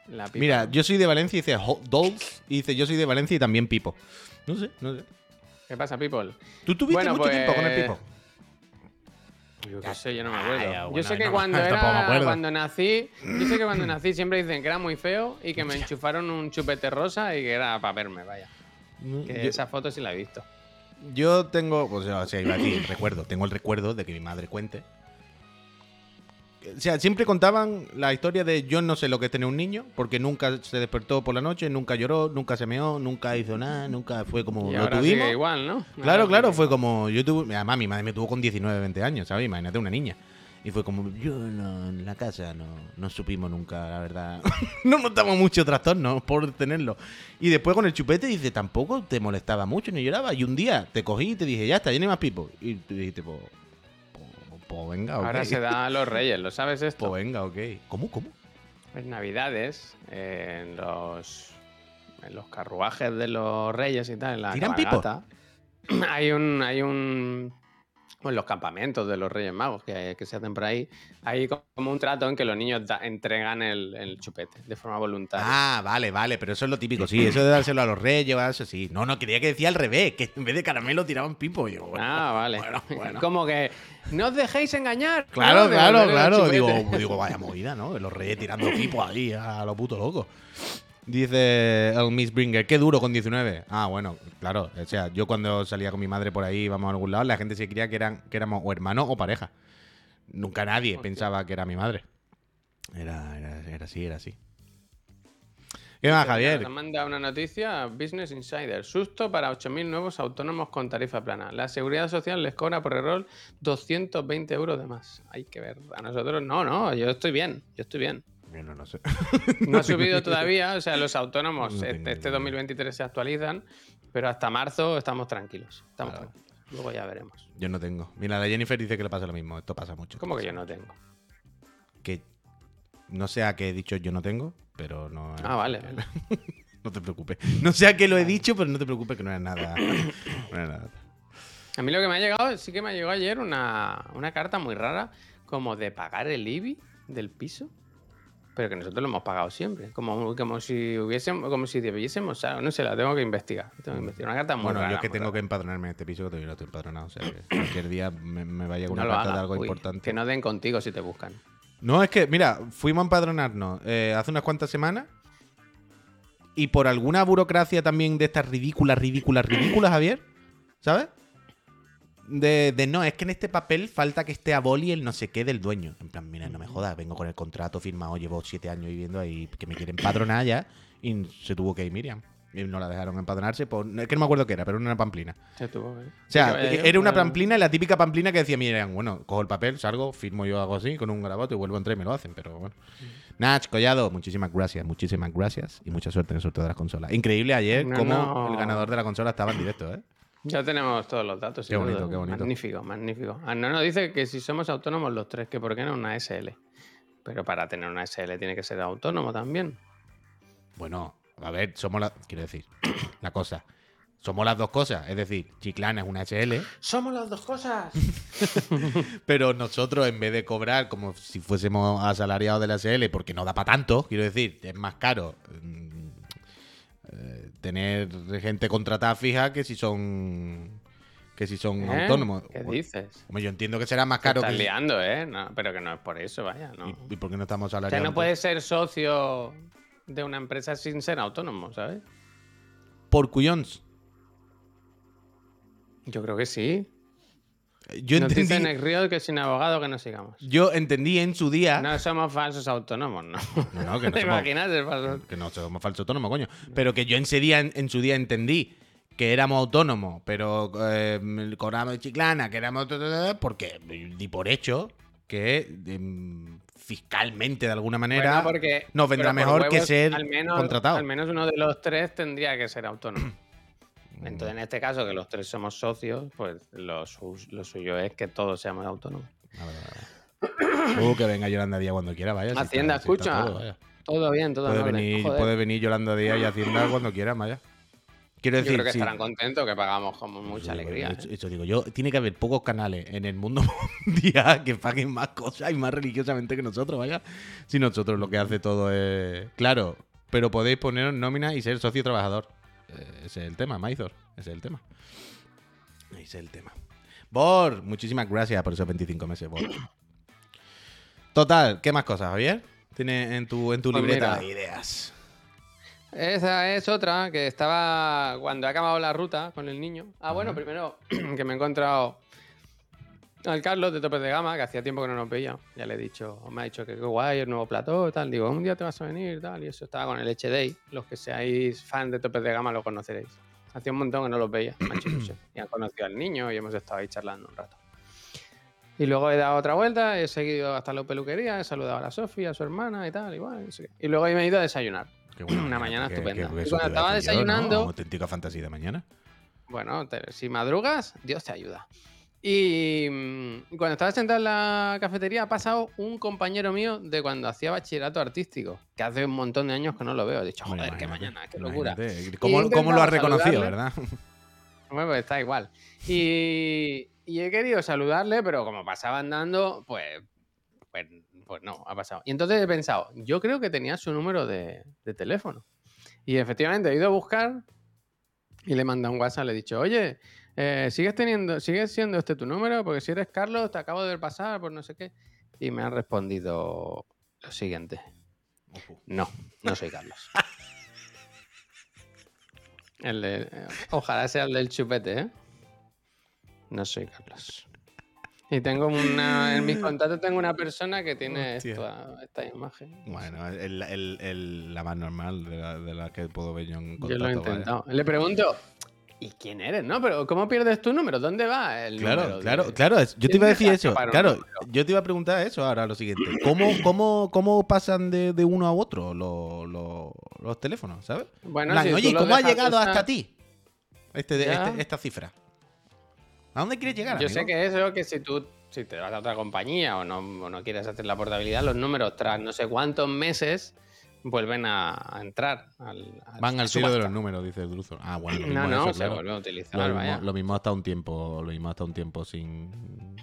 la pipa. Mira, yo soy de Valencia y dice Dolls. Y dice, yo soy de Valencia y también pipo. No sé, no sé. ¿Qué pasa, people? ¿Tú tuviste Bueno, mucho pues- tiempo con el pipo? Yo qué sé, yo no me acuerdo. Ay, yo sé que no, cuando era, cuando nací, yo sé que cuando nací siempre dicen que era muy feo y que me enchufaron un chupete rosa y que era para verme, vaya. Que Yo, esa foto sí la he visto. yo tengo, o sea, o sea, iba a decir, recuerdo, tengo el recuerdo de que mi madre cuente. O sea, siempre contaban la historia de yo no sé lo que es tener un niño, porque nunca se despertó por la noche, nunca lloró, nunca se meó, nunca hizo nada, nunca fue como Y lo ahora tuvimos. sigue igual, ¿no? Claro, claro, fue como. Yo tuve. Además, mi madre me tuvo con 19, 20 años, ¿sabes? Imagínate una niña. Y fue como, yo no, en la casa no, no supimos nunca, la verdad. no notamos mucho trastorno por tenerlo. Y después con el chupete dice, tampoco te molestaba mucho ni lloraba. Y un día te cogí y te dije, ya está, ya no hay más pipo. Y tú dijiste, pues, pues, pues venga, ok. Ahora se da a los reyes, ¿lo sabes esto? Pues venga, ok. ¿Cómo, cómo? En Navidades, eh, en los en los carruajes de los reyes y tal, en la ¿Tiran hay un hay un en los campamentos de los Reyes Magos que, que se hacen por ahí, hay como un trato en que los niños da- entregan el, el chupete de forma voluntaria. Ah, vale, vale, pero eso es lo típico, sí. Eso de dárselo a los reyes, eso sí. No, no, quería que decía al revés, que en vez de caramelo tiraban pipo. Yo, bueno, ah, vale. bueno, bueno. Como que no os dejéis engañar. Claro, claro, claro. chupete. Digo, digo, vaya movida, ¿no? Los reyes tirando pipo ahí a lo puto loco. Dice el Miss Bringer, qué duro con 19. Ah, bueno, claro. O sea, yo cuando salía con mi madre por ahí, íbamos a algún lado, la gente se creía que, eran, que éramos o hermanos o pareja. Nunca nadie pensaba que era mi madre. Era, era, era así, era así. ¿Qué más, Javier? Nos manda una noticia, Business Insider. Susto para 8.000 nuevos autónomos con tarifa plana. La Seguridad Social les cobra por error 220 euros de más. Hay que ver. A nosotros no, no, yo estoy bien, yo estoy bien. Yo no, sé. No ha subido todavía, o sea, los autónomos No este, tengo este ni idea. 2023 se actualizan, pero hasta marzo estamos tranquilos. Estamos tranquilos. Luego ya veremos. Yo no tengo. Mira, la Jennifer dice que le pasa lo mismo. Esto pasa mucho. ¿Cómo que yo no tengo? Que no sé a qué he dicho yo no tengo, pero no. Ah, vale, vale. No te preocupes. No sé a qué lo he dicho, pero no te preocupes que no era nada. No era nada. A mí lo que me ha llegado, sí que me llegó ayer una, una carta muy rara, como de pagar el IBI del piso, pero que nosotros lo hemos pagado siempre, como, como si hubiésemos, como si debiésemos, algo, no sé, la tengo que investigar. Tengo que investigar. Una carta muy Bueno, rara. yo es que tengo que empadronarme en este piso que todavía no estoy empadronado. O sea, que cualquier día me, me va a llegar No una lo carta de algo uy, importante. Que no den contigo si te buscan. No, es que, mira, fuimos a empadronarnos eh, hace unas cuantas semanas y por alguna burocracia también de estas ridículas, ridículas, ridículas, Javier, ¿sabes? De, de no, es que en este papel falta que esté a boli el no sé qué del dueño. En plan, mira, no me jodas, vengo con el contrato firmado, llevo siete años viviendo ahí, que me quieren empadronar ya y se tuvo que ir Miriam. Y no la dejaron empadronarse, por, es que no me acuerdo qué era, pero era una pamplina. Se tuvo, ¿eh? O sea, Sí, yo, era una pamplina, la típica pamplina que decía, miren, bueno, cojo el papel, salgo, firmo yo algo así, con un grabato y vuelvo a entrar y me lo hacen, pero bueno. Nach, Collado, muchísimas gracias, muchísimas gracias y mucha suerte en el sorteo de las consolas. Increíble ayer No, cómo no. el ganador de la consola estaba en directo, ¿eh? Ya tenemos todos los datos. Qué bonito, qué bonito. Magnífico, magnífico. Ah, no nos dice que si somos autónomos los tres, que por qué no una SL. Pero para tener una SL tiene que ser autónomo también. Bueno, a ver, somos la... Quiero decir, la cosa. Somos las dos cosas, es decir, Chiclana es una SL, Somos las dos cosas. pero nosotros en vez de cobrar como si fuésemos asalariados de la SL, porque no da para tanto, quiero decir, es más caro mm, eh, tener gente contratada fija que si son que si son ¿Eh? autónomos. ¿Qué dices? yo entiendo que será más caro estás que liando, ¿eh? No, pero que no es por eso, vaya. No. ¿Y, y por qué no estamos O sea, no puedes ser socio de una empresa sin ser autónomo, ¿sabes? Por cuyons. Yo creo que sí. Yo Nos dice entendí, Río que sin abogado que no sigamos. yo entendí en su día. No somos falsos autónomos, ¿no? No, no, que no ¿Te somos- imaginas ser falso? que no somos falso autónomo, coño. Pero que yo en, día, en su día entendí que éramos autónomos, pero eh, cobramos chiclana, que éramos... Porque di por hecho que em, fiscalmente, de alguna manera, Bueno, porque, nos vendrá mejor que huevos, ser al menos, contratado. Al menos uno de los tres tendría que ser autónomo. Mm. Entonces, en este caso, que los tres somos socios, pues lo, su- lo suyo es que todos seamos autónomos. A ver, a ver. Uh, que venga Yolanda Díaz cuando quiera, vaya. si Hacienda, está- si está escucha. todo, vaya. Todo bien, todo en Puede orden. venir, Joder, puede venir Yolanda Díaz y Hacienda cuando quiera, vaya. Quiero Yo decir, creo que sí. estarán contentos, que pagamos con mucha Eso alegría. ¿eh? eso digo yo. Tiene que haber pocos canales en el mundo mundial que paguen más cosas y más religiosamente que nosotros, vaya. Si nosotros lo que hace todo es. Claro, pero podéis poneros nómina y ser socio trabajador. Eh, ese es el tema, Maizor. Ese es el tema. Ese es el tema. Bor, muchísimas gracias por esos 25 meses, Bor. Total, ¿qué más cosas, Javier? Tienes en tu, en tu Pues libreta mira. de ideas. Esa es otra que estaba cuando he acabado la ruta con el niño. Ah, bueno, Ajá. primero que me he encontrado al Carlos de Topes de Gama, que hacía tiempo que no nos veía. Ya le he dicho, me ha dicho que qué guay el nuevo plató, tal. Digo, un día te vas a venir, tal. Y eso estaba con el HD. Los que seáis fan de Topes de Gama lo conoceréis. Hacía un montón que no los veía. me ha hecho ilusión. Y han conocido al niño y hemos estado ahí charlando un rato. Y luego he dado otra vuelta, he seguido hasta la peluquería, he saludado a la Sofía, a su hermana y tal, igual. qué. Y luego me he ido a desayunar. Qué bueno, Una mañana que- estupenda. que Y eso cuando estaba decir yo, ¿no? desayunando- Auténtica fantasía de mañana. Bueno, te- si madrugas, Dios te ayuda. Y mm, cuando estaba sentado en la cafetería ha pasado un compañero mío de cuando hacía bachillerato artístico, que hace un montón de años que no lo veo. He dicho, joder, qué mañana, qué locura. ¿Cómo, lo has reconocido, saludarle. verdad? Bueno, pues está igual. Y, y he querido saludarle, pero como pasaba andando, pues, pues, pues no, ha pasado. Y entonces he pensado, yo creo que tenía su número de, de teléfono. Y efectivamente he ido a buscar y le he mandado un WhatsApp, le he dicho, oye, eh, ¿sigues teniendo, sigues siendo este tu número? Porque si eres Carlos, te acabo de ver pasar por no sé qué. Y me han respondido lo siguiente. No, no soy Carlos. El de, eh, ojalá sea el del chupete, ¿eh? No soy Carlos. Y tengo una. En mis contactos tengo una persona que tiene esta, esta imagen. Bueno, el- el- el- la más normal de la, de la que puedo ver yo en Yo lo he contacto, vaya. intentado. Le pregunto, ¿y quién eres? No, pero ¿cómo pierdes tu número? ¿Dónde va el Claro, número? claro, de- claro. Yo te ¿Quién iba a decir eso. Claro, yo te iba a preguntar eso ahora, lo siguiente. ¿Cómo, cómo, cómo pasan de, de uno a otro los, los- los teléfonos, sabes? Bueno, En plan, si Oye, ¿cómo ha llegado hasta ti este, este- esta cifra? ¿A dónde quieres llegar? Yo sé que eso, que si tú si te vas a otra compañía o no, o no quieres hacer la portabilidad, los números tras no sé cuántos meses vuelven a, a entrar. Al, Van al subasta. de los números, dice Druzo. Ah, bueno, lo mismo No, no, eso, se claro. vuelve a utilizar. Lo vaya. mismo, lo mismo hasta un tiempo, lo mismo hasta un tiempo sin.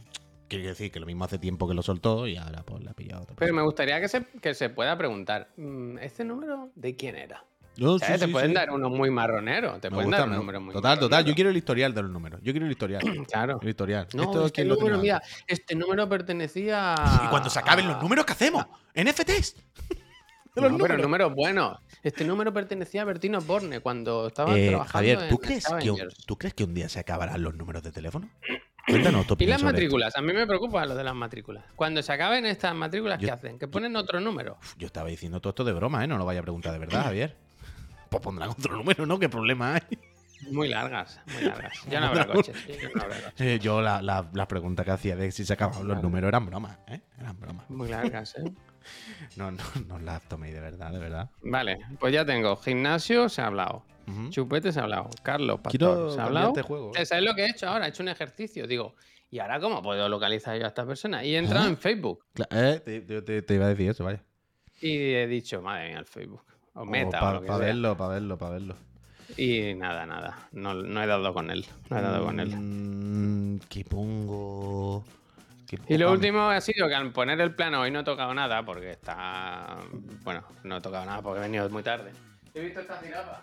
Quiere decir que lo mismo hace tiempo que lo soltó y ahora pues la ha pillado otra Pero me gustaría que se, que se pueda preguntar, mm, ¿este número de quién era? No, ¿Sabes? sí, te sí, pueden sí. dar uno muy marronero, te Me pueden gusta, dar un me- número muy Total, total. Yo quiero el historial de los números. Yo quiero el historial. Claro. El historial. No, Esto este número, mira, este número pertenecía a... Y cuando se acaben los números, ¿qué hacemos? NFTs. De No, los pero números. números buenos. Este número pertenecía a Bertino Borne cuando estaba Eh, trabajando Javier, ¿tú en crees, que, un-. ¿tú crees que un día se acabarán los números de teléfono? Cuéntanos tu Y las esto. matrículas, a mí me preocupa lo de las matrículas. Cuando se acaben estas matrículas, Yo- ¿qué hacen? Que ponen otro número. Yo estaba diciendo todo esto de broma, ¿eh? No lo vaya a preguntar de verdad, Javier. Pues pondrán otro número, ¿no? ¿Qué problema hay? Muy largas, muy largas. Ya no habrá coches. ya no habrá coches. Eh, yo la, la, la pregunta que hacía de si se acababan los números eran bromas, ¿eh? Eran bromas. Muy largas, ¿eh? No, no, no las toméis de verdad, de verdad. Vale, pues ya tengo. Gimnasio se ha hablado. Ujú. Chupete se ha hablado. Carlos Quiero Pastor se ha hablado. este juego. Eh, ¿Sabes lo que he hecho ahora? He hecho un ejercicio. Digo, ¿y ahora cómo puedo localizar yo a esta persona? Y he entrado ¿Ah? en Facebook. Eh, te, te- iba a decir eso, vaya. Y he dicho, madre mía, el Facebook. O Meta, o para verlo, para verlo, para verlo. Y nada, nada. No, no he dado con él. No he dado con él. Mm, ¿Qué pongo? ¿Qué Y lo último ha sido que al poner el plano hoy no he tocado nada porque está. Bueno, no he tocado nada porque he venido muy tarde. He visto esta jirafa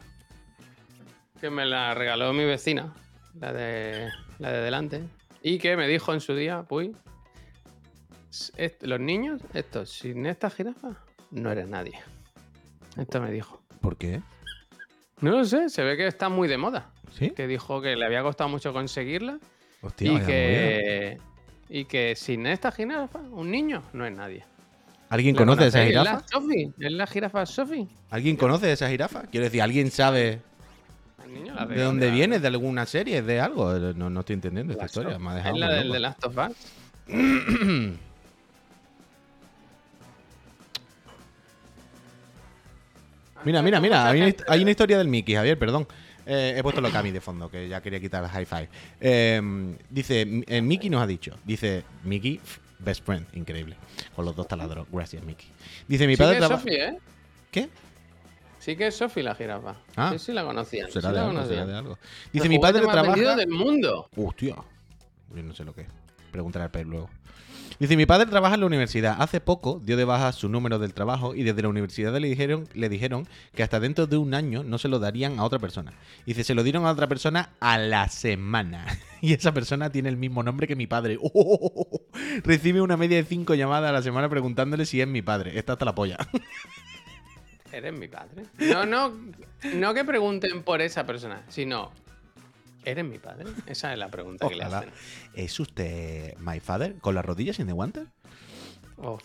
que me la regaló mi vecina, la de, la de delante, y que me dijo en su día, uy, los niños, estos, sin esta jirafa, no eres nadie. Esto me dijo. ¿Por qué? No lo sé, se ve que está muy de moda. ¿Sí? Que dijo que le había costado mucho conseguirla Hostia, y que, y que sin esta jirafa, un niño no es nadie. ¿Alguien ¿La conoce esa? Es jirafa? la Sophie, es la jirafa Sophie. ¿Alguien conoce esa jirafa? Quiero decir, ¿alguien sabe El niño la de dónde viene? ¿De alguna serie? ¿De algo? No, no estoy entendiendo esta La historia. Sophie. Me ha dejado Es la del de Last of Us. Mira, mira, mira. Hay una, hist- hay una historia del Mickey, Javier, perdón. Eh, he puesto lo Cami de fondo, que ya quería quitar el high five. Eh, dice, eh, Mickey nos ha dicho. Dice, Mickey, best friend, increíble. Con los dos taladros. Gracias, Mickey. Dice, mi sí padre que trabaja. ¿eh? ¿Qué? Sí que es Sophie la jirafa. Ah. Sí, sí la conocían. Será sí de la algo, será de algo. El Dice, mi padre más vendido trabaja. del mundo. Hostia. Yo no sé lo que es. Preguntaré al Pep luego. Dice, mi padre trabaja en la universidad. Hace poco dio de baja su número del trabajo y desde la universidad le dijeron, le dijeron que hasta dentro de un año no se lo darían a otra persona. Dice, se lo dieron a otra persona a la semana. Y esa persona tiene el mismo nombre que mi padre. Recibe una media de cinco llamadas a la semana preguntándole si es mi padre. Está hasta la polla. Eres mi padre. No, no, no que pregunten por esa persona, sino ¿eres mi padre? Esa es la pregunta que le hacen. ¿Es usted my father? ¿Con las rodillas sin de guantes? Uf.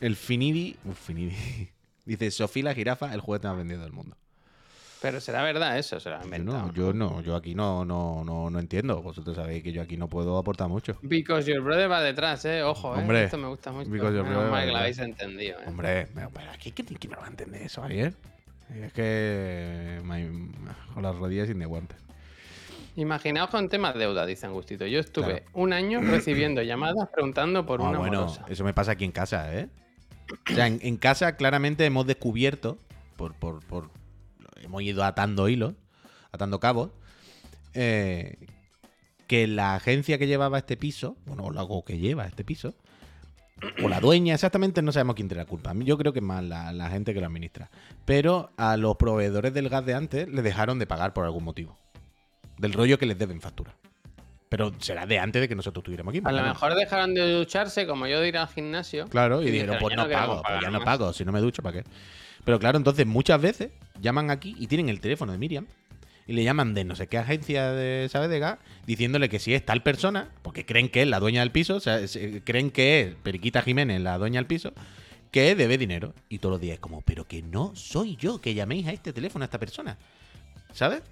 El Finidi. Uf, Finidi. Dice Sofía la jirafa, el juguete más vendido del mundo. Pero será verdad eso, será inventado. no, yo no, yo aquí no, no, no, no entiendo. Vosotros sabéis que yo aquí no puedo aportar mucho. Because your brother va detrás, eh. Ojo, eh. Hombre, Esto me gusta mucho. because your brother mal que lo habéis entendido, eh. Hombre, pero aquí ¿quién, no va a entender eso, Javier? Es que. my- con las rodillas sin de guantes. Imaginaos con temas deuda, dice Angustito. Yo estuve Claro. un año recibiendo llamadas preguntando por Ah, una bueno, eso me pasa aquí en casa, ¿eh? O sea, en, en casa claramente hemos descubierto, por, por, por- hemos ido atando hilos, atando cabos, eh, que la agencia que llevaba este piso, bueno, o que lleva este piso, o la dueña, exactamente no sabemos quién tiene la culpa. Yo creo que es más la, la gente que lo administra. Pero a los proveedores del gas de antes les dejaron de pagar por algún motivo. Del rollo que les deben factura. Pero será de antes de que nosotros estuviéramos aquí. A lo mejor dejaron de ducharse, como yo de ir al gimnasio. Claro, y, Y dijeron, pues "Ya no pago, pues ya no más". pago, si no me ducho, ¿para qué? Pero claro, entonces muchas veces llaman aquí y tienen el teléfono de Miriam y le llaman de no sé qué agencia de, ¿sabes? De gas, diciéndole que si es tal persona, porque creen que es la dueña del piso, o sea, se- creen que es Periquita Jiménez, la dueña del piso, que debe dinero. Y todos los días es como, pero que no soy yo, que llaméis a este teléfono a esta persona, ¿sabes?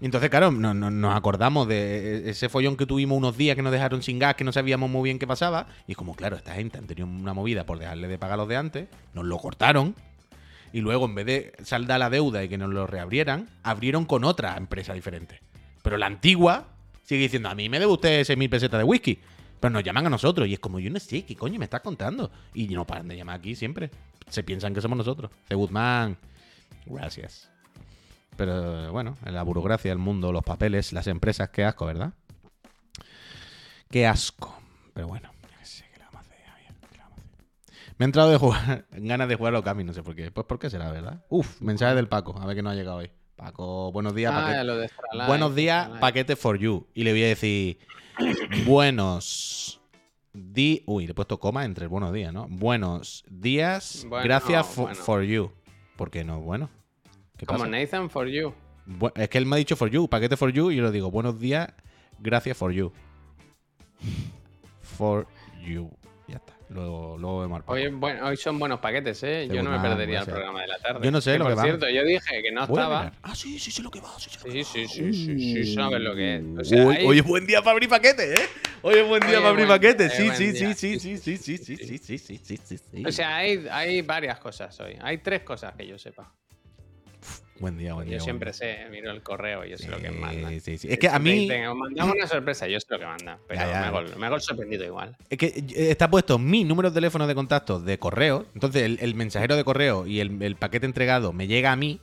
Y entonces, claro, no- no- nos acordamos de ese follón que tuvimos unos días que nos dejaron sin gas, que no sabíamos muy bien qué pasaba. Y como, claro, esta gente han tenido una movida por dejarle de pagar los de antes, nos lo cortaron. Y luego, en vez de saldar la deuda y que nos lo reabrieran, abrieron con otra empresa diferente. Pero la antigua sigue diciendo, a mí me debe usted 6.000 pesetas de whisky. Pero nos llaman a nosotros y es como, yo no sé, ¿qué coño me estás contando? Y no paran de llamar aquí siempre. Se piensan que somos nosotros. De Guzmán, gracias. Pero bueno, en la burocracia, el mundo, los papeles, las empresas, qué asco, ¿verdad? Qué asco. Pero bueno, qué sé, ¿qué le vamos a hacer, Javier? ¿Qué le vamos a hacer? Me ha entrado de jugar, ganas de jugar a Okami, no sé por qué. Pues por qué será, ¿verdad? Uf, mensaje del Paco, a ver que no ha llegado hoy. Paco, buenos días, Ah, paquete. lo de Buenos días, paquete for you. Y le voy a decir, buenos di Uy, le he puesto coma entre el buenos días, ¿no? Buenos días, Bueno, gracias fo- bueno. for you. ¿Por qué no? Bueno. ¿Qué Como pasa? Nathan for you. Es que él me ha dicho for you, paquete for you, y yo le digo, buenos días, gracias for you. For you. Ya está. Luego, luego vemos. Hoy, es buen- hoy son buenos paquetes, ¿eh? Yo no me ah, perdería el programa de la tarde. Yo no sé Que, lo por que va. cierto, yo dije que no estaba. Ah, sí, sí, sí, lo que va. Sí, sí, Sí, sí, va. sí, sí, sabes lo que es. O sea, hoy, es buen día para abrir paquete, ¿eh? Hoy es buen día Hoy para abrir buen- paquete. es Sí, sí, sí, sí, sí, sí, sí, sí, sí, sí, sí, sí, sí. O sea, hay, hay varias cosas hoy. Hay tres cosas que yo sepa. Buen día, buen día. Yo siempre día. sé, miro el correo y yo sé lo que mandan. Sí, sí, sí. Es que a mí te mandamos una sorpresa, yo sé lo que mandan, pero Ya, ya. Me, hago, me hago sorprendido igual. es que eh, está puesto mi número de teléfono de contacto de correo. Entonces el, el mensajero de correo y el, el paquete entregado me llega a mí.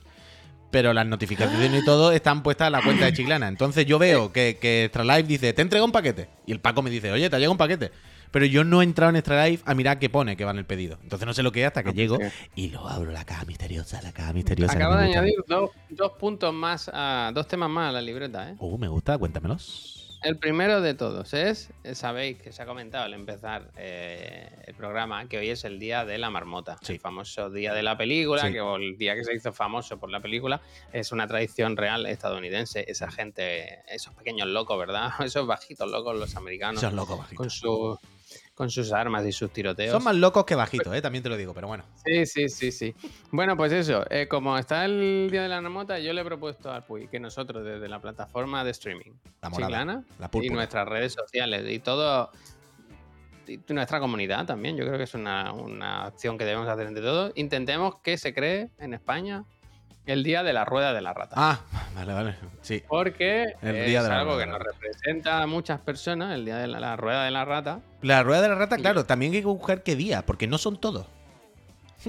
Pero las notificaciones y todo están puestas a la cuenta de Chiclana. Entonces yo veo que, que Extra Life dice, te entrega un paquete. Y el Paco me dice, oye, te ha llegado un paquete. Pero yo no he entrado en Extra Life a mirar qué pone que va en el pedido. Entonces no sé lo que es hasta que llego y lo abro, la caja misteriosa, la caja misteriosa. Acabo de añadir dos, dos puntos más, a, dos temas más a la libreta, ¿eh? Uh, me gusta, cuéntamelos. El primero de todos es, eh, sabéis que se ha comentado al empezar eh, el programa que hoy es el día de la marmota, Sí. el famoso día de la película, Sí. que o el día que se hizo famoso por la película, es una tradición real estadounidense. Esa gente, esos pequeños locos, ¿verdad? Esos bajitos locos, los americanos, Esos locos bajitos. con, su- con sus armas y sus tiroteos. Son más locos que bajitos, ¿eh? también te lo digo, pero bueno. Sí, sí, sí, sí. Bueno, pues eso, eh, como está el Día de la Marmota, yo le he propuesto al Puy que nosotros desde la plataforma de streaming, La morada, Chiclana, la y nuestras redes sociales y todo, y nuestra comunidad también, yo creo que es una, una acción que debemos hacer entre todos, intentemos que se cree en España el Día de la Rueda de la Rata. Ah, vale, vale. Sí. Porque El es Día de la algo que nos representa a muchas personas, el Día de la, la Rueda de la Rata. La rueda de la rata, claro, también hay que buscar qué día, porque no son todos.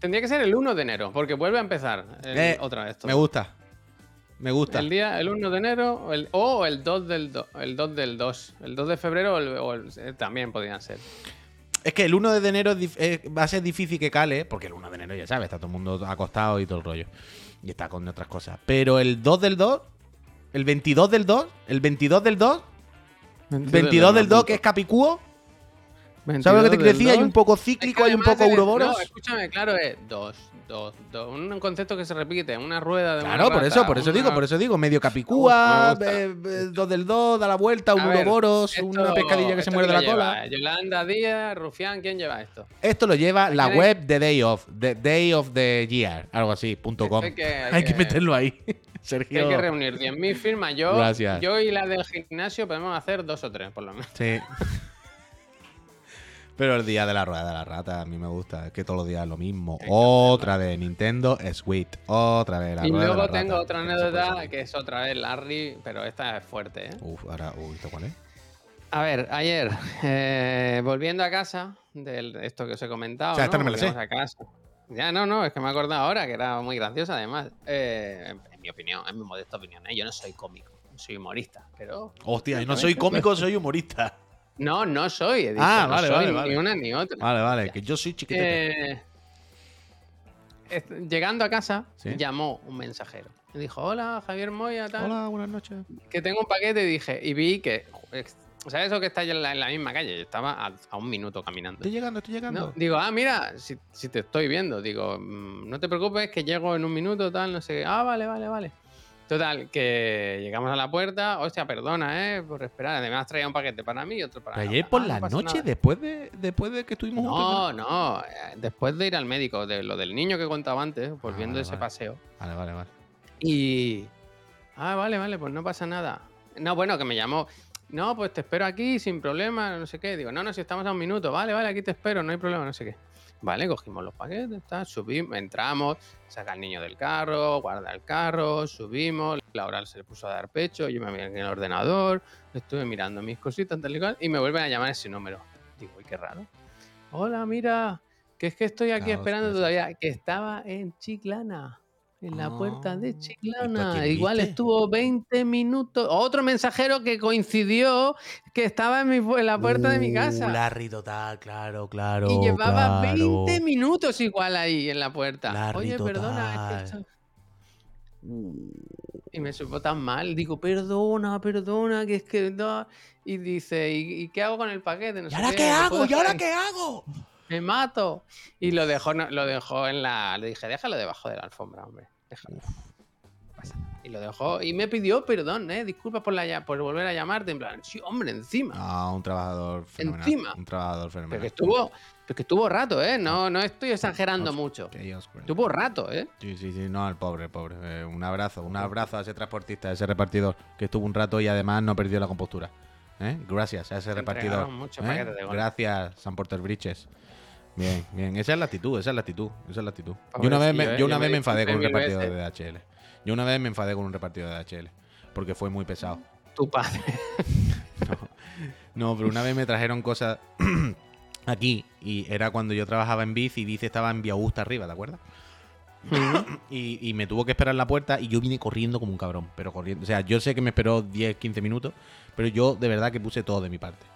Tendría que ser el 1 de enero, porque vuelve a empezar el- Eh, otra vez. todo. Me gusta. Me gusta. El día, el 1 de enero o el, o el 2 del, do- el 2 del 2. El 2 de febrero o el, o el- eh, también podrían ser. Es que el 1 de enero eh, va a ser difícil que cale, porque el 1 de enero ya sabes, está todo el mundo acostado y todo el rollo. Y está con otras cosas. Pero el 2 del 2, el 22 del 2, el 22 del 2, 22 del 2 que es Capicúo, ¿sabes lo que te quiero decir? Hay un poco cíclico, hay un poco Ouroboros. No, escúchame, claro, es 2, 2, 2. Un concepto que se repite, una rueda de una Claro, por rata, eso, por eso una- digo, por eso digo, medio Capicúa, eh, eh, 2 del 2, da la vuelta, un esto- una pescadilla que se ¿esto muerde la cola. lleva? Yolanda Díaz, Rufián, ¿quién lleva esto? Esto lo lleva la web de Day of, de Day of the Year, algo así, punto com. Hay que- hay Hay que que- meterlo ahí. Sergio. hay que reunir 10.000 firmas. Yo, Gracias. yo y la del gimnasio podemos hacer dos o tres, por lo menos. Sí. Pero el día de la rueda de la rata a mí me gusta, es que todos los días es lo mismo. Otra vez Nintendo Switch, otra vez la y rueda de luego la tengo rata, otra que anécdota salir. que es otra vez Larry, pero esta es fuerte, ¿eh? Uf, ahora, uy, ¿esto cuál es? A ver, ayer, eh, volviendo a casa, de esto que os he comentado. O sea, esta no me la sé. Volvimos a casa. Ya, no, no, es que me he acordado ahora que era muy graciosa, además. Eh, en, en mi opinión, en mi modesta opinión, ¿eh? yo no soy cómico, soy humorista, pero. Hostia, yo no soy cómico, soy humorista. No, no soy, he dicho, Ah, no vale, soy vale, ni vale. una ni otra. Vale, vale, que yo soy chiquitete. Eh, llegando a casa, Sí. llamó un mensajero. Y dijo, hola, Javier Moya, tal. Hola, buenas noches. que tengo un paquete y dije, y vi que, ¿sabes eso que está en la, en la misma calle? Yo estaba a, a un minuto caminando. Estoy llegando, estoy llegando. No, digo, ah, mira, si, si te estoy viendo, digo, "mm, no te preocupes que llego en un minuto, tal, no sé. Ah, vale, vale, vale. Total, que llegamos a la puerta, hostia, perdona, eh, por esperar. Además traía un paquete para mí y otro para ayer por "Ah, no la noche, nada". después de, después de que estuvimos No, juntos. no, eh, después de ir al médico, de lo del niño que contaba antes, volviendo vale, de ese vale. paseo. Vale, vale, vale. Y. Ah, vale, vale, pues no pasa nada. No, bueno, que me llamó. No, pues te espero aquí sin problema, no sé qué. Digo, no, no, si estamos a un minuto. Vale, vale, aquí te espero, no hay problema, no sé qué. Vale, cogimos los paquetes, tal, subimos, entramos, saca al niño del carro, guarda el carro, subimos. Laura se le puso a dar pecho, yo me miré en el ordenador, estuve mirando mis cositas, tal y cual, y me vuelven a llamar ese número. Digo, uy, qué raro. Hola, mira, que es que estoy aquí esperando todavía, que estaba en Chiclana, en la puerta Ah, de ¿y tú a Chiclana. Igual estuvo 20 minutos. Otro mensajero que coincidió que estaba en, mi en la puerta de mi Uh, casa. Larry total, claro, claro. y llevaba claro. 20 minutos igual ahí en la puerta. Larry Oye, perdona, es que esto- Y me supo tan mal. Digo, perdona, perdona, que es que no. Y dice, ¿y, y qué hago con el paquete? No ¿Y ahora qué, qué ¿lo hago? ¿Y ahora qué hago? Me mato. Y lo dejó, lo dejó en la. Le dije, déjalo debajo de la alfombra, hombre. Déjalo. Pasa. Y lo dejó. Y me pidió perdón, ¿eh? Disculpa por, la, por volver a llamarte. En plan, sí, hombre, encima. Ah, un trabajador fenomenal. Encima. Un trabajador Pero fenomenal. que estuvo. Pero que estuvo rato, ¿eh? No, no estoy exagerando mucho. Dios. Estuvo rato, ¿eh? Sí, sí, sí, no, el pobre, pobre. Eh, un abrazo, un abrazo a ese transportista, a ese repartidor, que estuvo un rato y además no perdió la compostura. ¿Eh? Gracias a ese Se repartidor. ¿eh? Gracias, San Porter Bridges. Bien, bien. Esa es la actitud, esa es la actitud, esa es la actitud. Yo una vez me, yo una Yo vez me enfadé con un repartidor de DHL. Yo una vez me enfadé con un repartidor de DHL. Porque fue muy pesado. Tu padre. No, pero una vez me trajeron cosas aquí y era cuando yo trabajaba en Bici y Bici estaba en Vía Augusta arriba, ¿te acuerdas? y, y me tuvo que esperar en la puerta y yo vine corriendo como un cabrón, pero corriendo. O sea, yo sé que me esperó 10, 15 minutos, pero yo de verdad que puse todo de mi parte.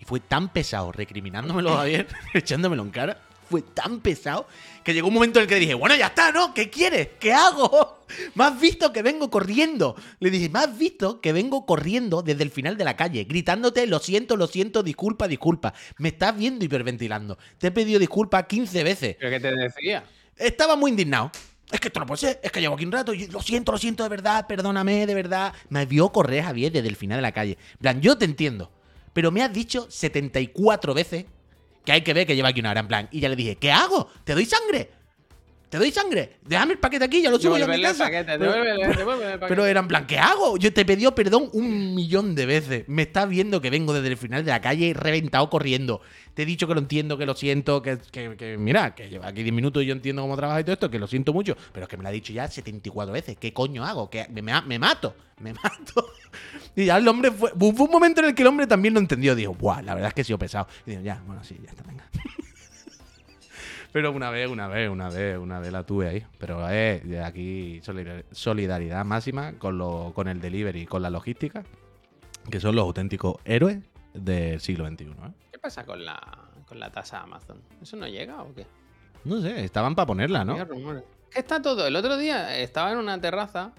Y fue tan pesado recriminándomelo a Javier, echándomelo en cara. fue tan pesado que llegó un momento en el que dije, bueno, ya está, ¿no? ¿Qué quieres? ¿Qué hago? ¿Me has visto que vengo corriendo? Le dije, ¿me has visto que vengo corriendo desde el final de la calle, gritándote, lo siento, lo siento, disculpa, disculpa? Me estás viendo hiperventilando. Te he pedido disculpas 15 veces. ¿Pero qué te decía? Estaba muy indignado. Es que esto no puede ser, es que llevo aquí un rato, y lo siento, lo siento de verdad, perdóname, de verdad. Me vio correr Javier desde el final de la calle. Plan, yo te entiendo, pero me has dicho 74 veces que hay que ver que lleva aquí una hora, en plan. Y ya le dije, ¿qué hago? ¿Te doy sangre? ¿Te doy sangre? Déjame el paquete aquí, ya lo subo yo a mi casa. paquete, Pero- devuélvele, devuélvele el paquete. pero era en plan, ¿qué hago? Yo te he pedido perdón un millón de veces. Me estás viendo que vengo desde el final de la calle reventado corriendo. Te he dicho que lo entiendo, que lo siento, que, que- que, mira, que lleva aquí 10 minutos y yo entiendo cómo trabaja y todo esto, que lo siento mucho, pero es que me lo ha dicho ya 74 veces. ¿Qué coño hago? que me, me- me mato, me mato. Y ya el hombre fue. Fue un momento en el que el hombre también lo entendió. Dijo, ¡buah! La verdad es que he sido pesado. Y digo, ya, bueno, sí, ya está, venga. Pero una vez, una vez, una vez, una vez la tuve ahí. Pero de aquí solidar- solidaridad máxima con, lo, con el delivery, con la logística, que son los auténticos héroes del siglo XXI. ¿eh? ¿Qué pasa con la, con la tasa Amazon? ¿Eso no llega o qué? No sé, estaban para ponerla, ¿no? ¿Qué está todo? El otro día estaba en una terraza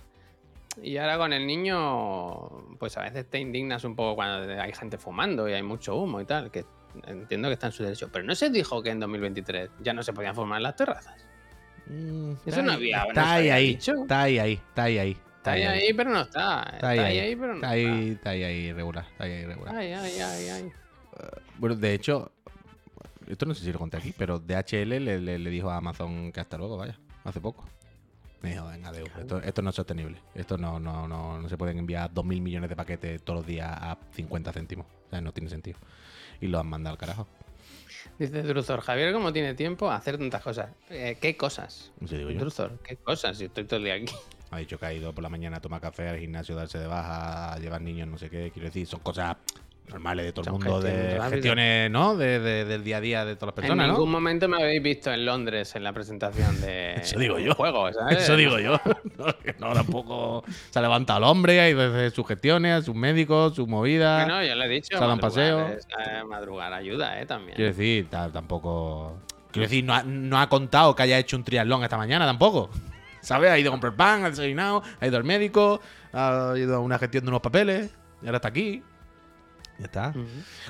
y ahora con el niño, pues a veces te indignas un poco cuando hay gente fumando y hay mucho humo y tal, que entiendo que está en su derecho. Pero no se dijo que en 2023 ya no se podían en las terrazas. Mm, Eso está no ahí- había- no Está se ahí, ahí, dicho. está ahí, ahí, está ahí, ahí. Está ahí, ahí, pero no está. Está ahí, ahí, pero no Está ahí, está ahí, ahí, regular. Está ahí, ahí, regular. Ay, ay, ay, ay. Bueno, de hecho, esto no sé si lo conté aquí, pero DHL le, le- le dijo a Amazon que hasta luego, vaya, hace poco. Me dijo, venga, Deu, esto, esto no es sostenible. Esto no, no, no, no se pueden enviar 2.000 millones de paquetes todos los días a 50 céntimos. O sea, no tiene sentido. Y lo han mandado al carajo. Dice Druzor, Javier, ¿cómo tiene tiempo a hacer tantas cosas? Eh, ¿Qué cosas? Sé, digo yo. Druzor, ¿qué cosas? Si estoy todo el día aquí. Ha dicho que ha ido por la mañana a tomar café al gimnasio, darse de baja, a llevar niños, no sé qué. Quiero decir, son cosas normales de todo el mundo, de gestiones rápidas. gestiones, ¿no? De, de- del día a día de todas las personas, en ¿no? ningún momento me habéis visto en Londres en la presentación de Eso digo yo. juego, ¿sabes? Eso digo yo. No, no, tampoco se ha levantado el hombre, hay desde sus gestiones, a sus médicos, sus movidas. Bueno, yo le he dicho. Se dan madrugar, paseo. es- eh, madrugar ayuda, ¿eh? También. Quiero decir, ta- tampoco. Quiero decir, no ha, no ha contado que haya hecho un triatlón esta mañana tampoco. ¿Sabes? Ha ido a comprar pan, ha desayunado, ha ido al médico, ha ido a una gestión de unos papeles, y ahora está aquí. Ya está.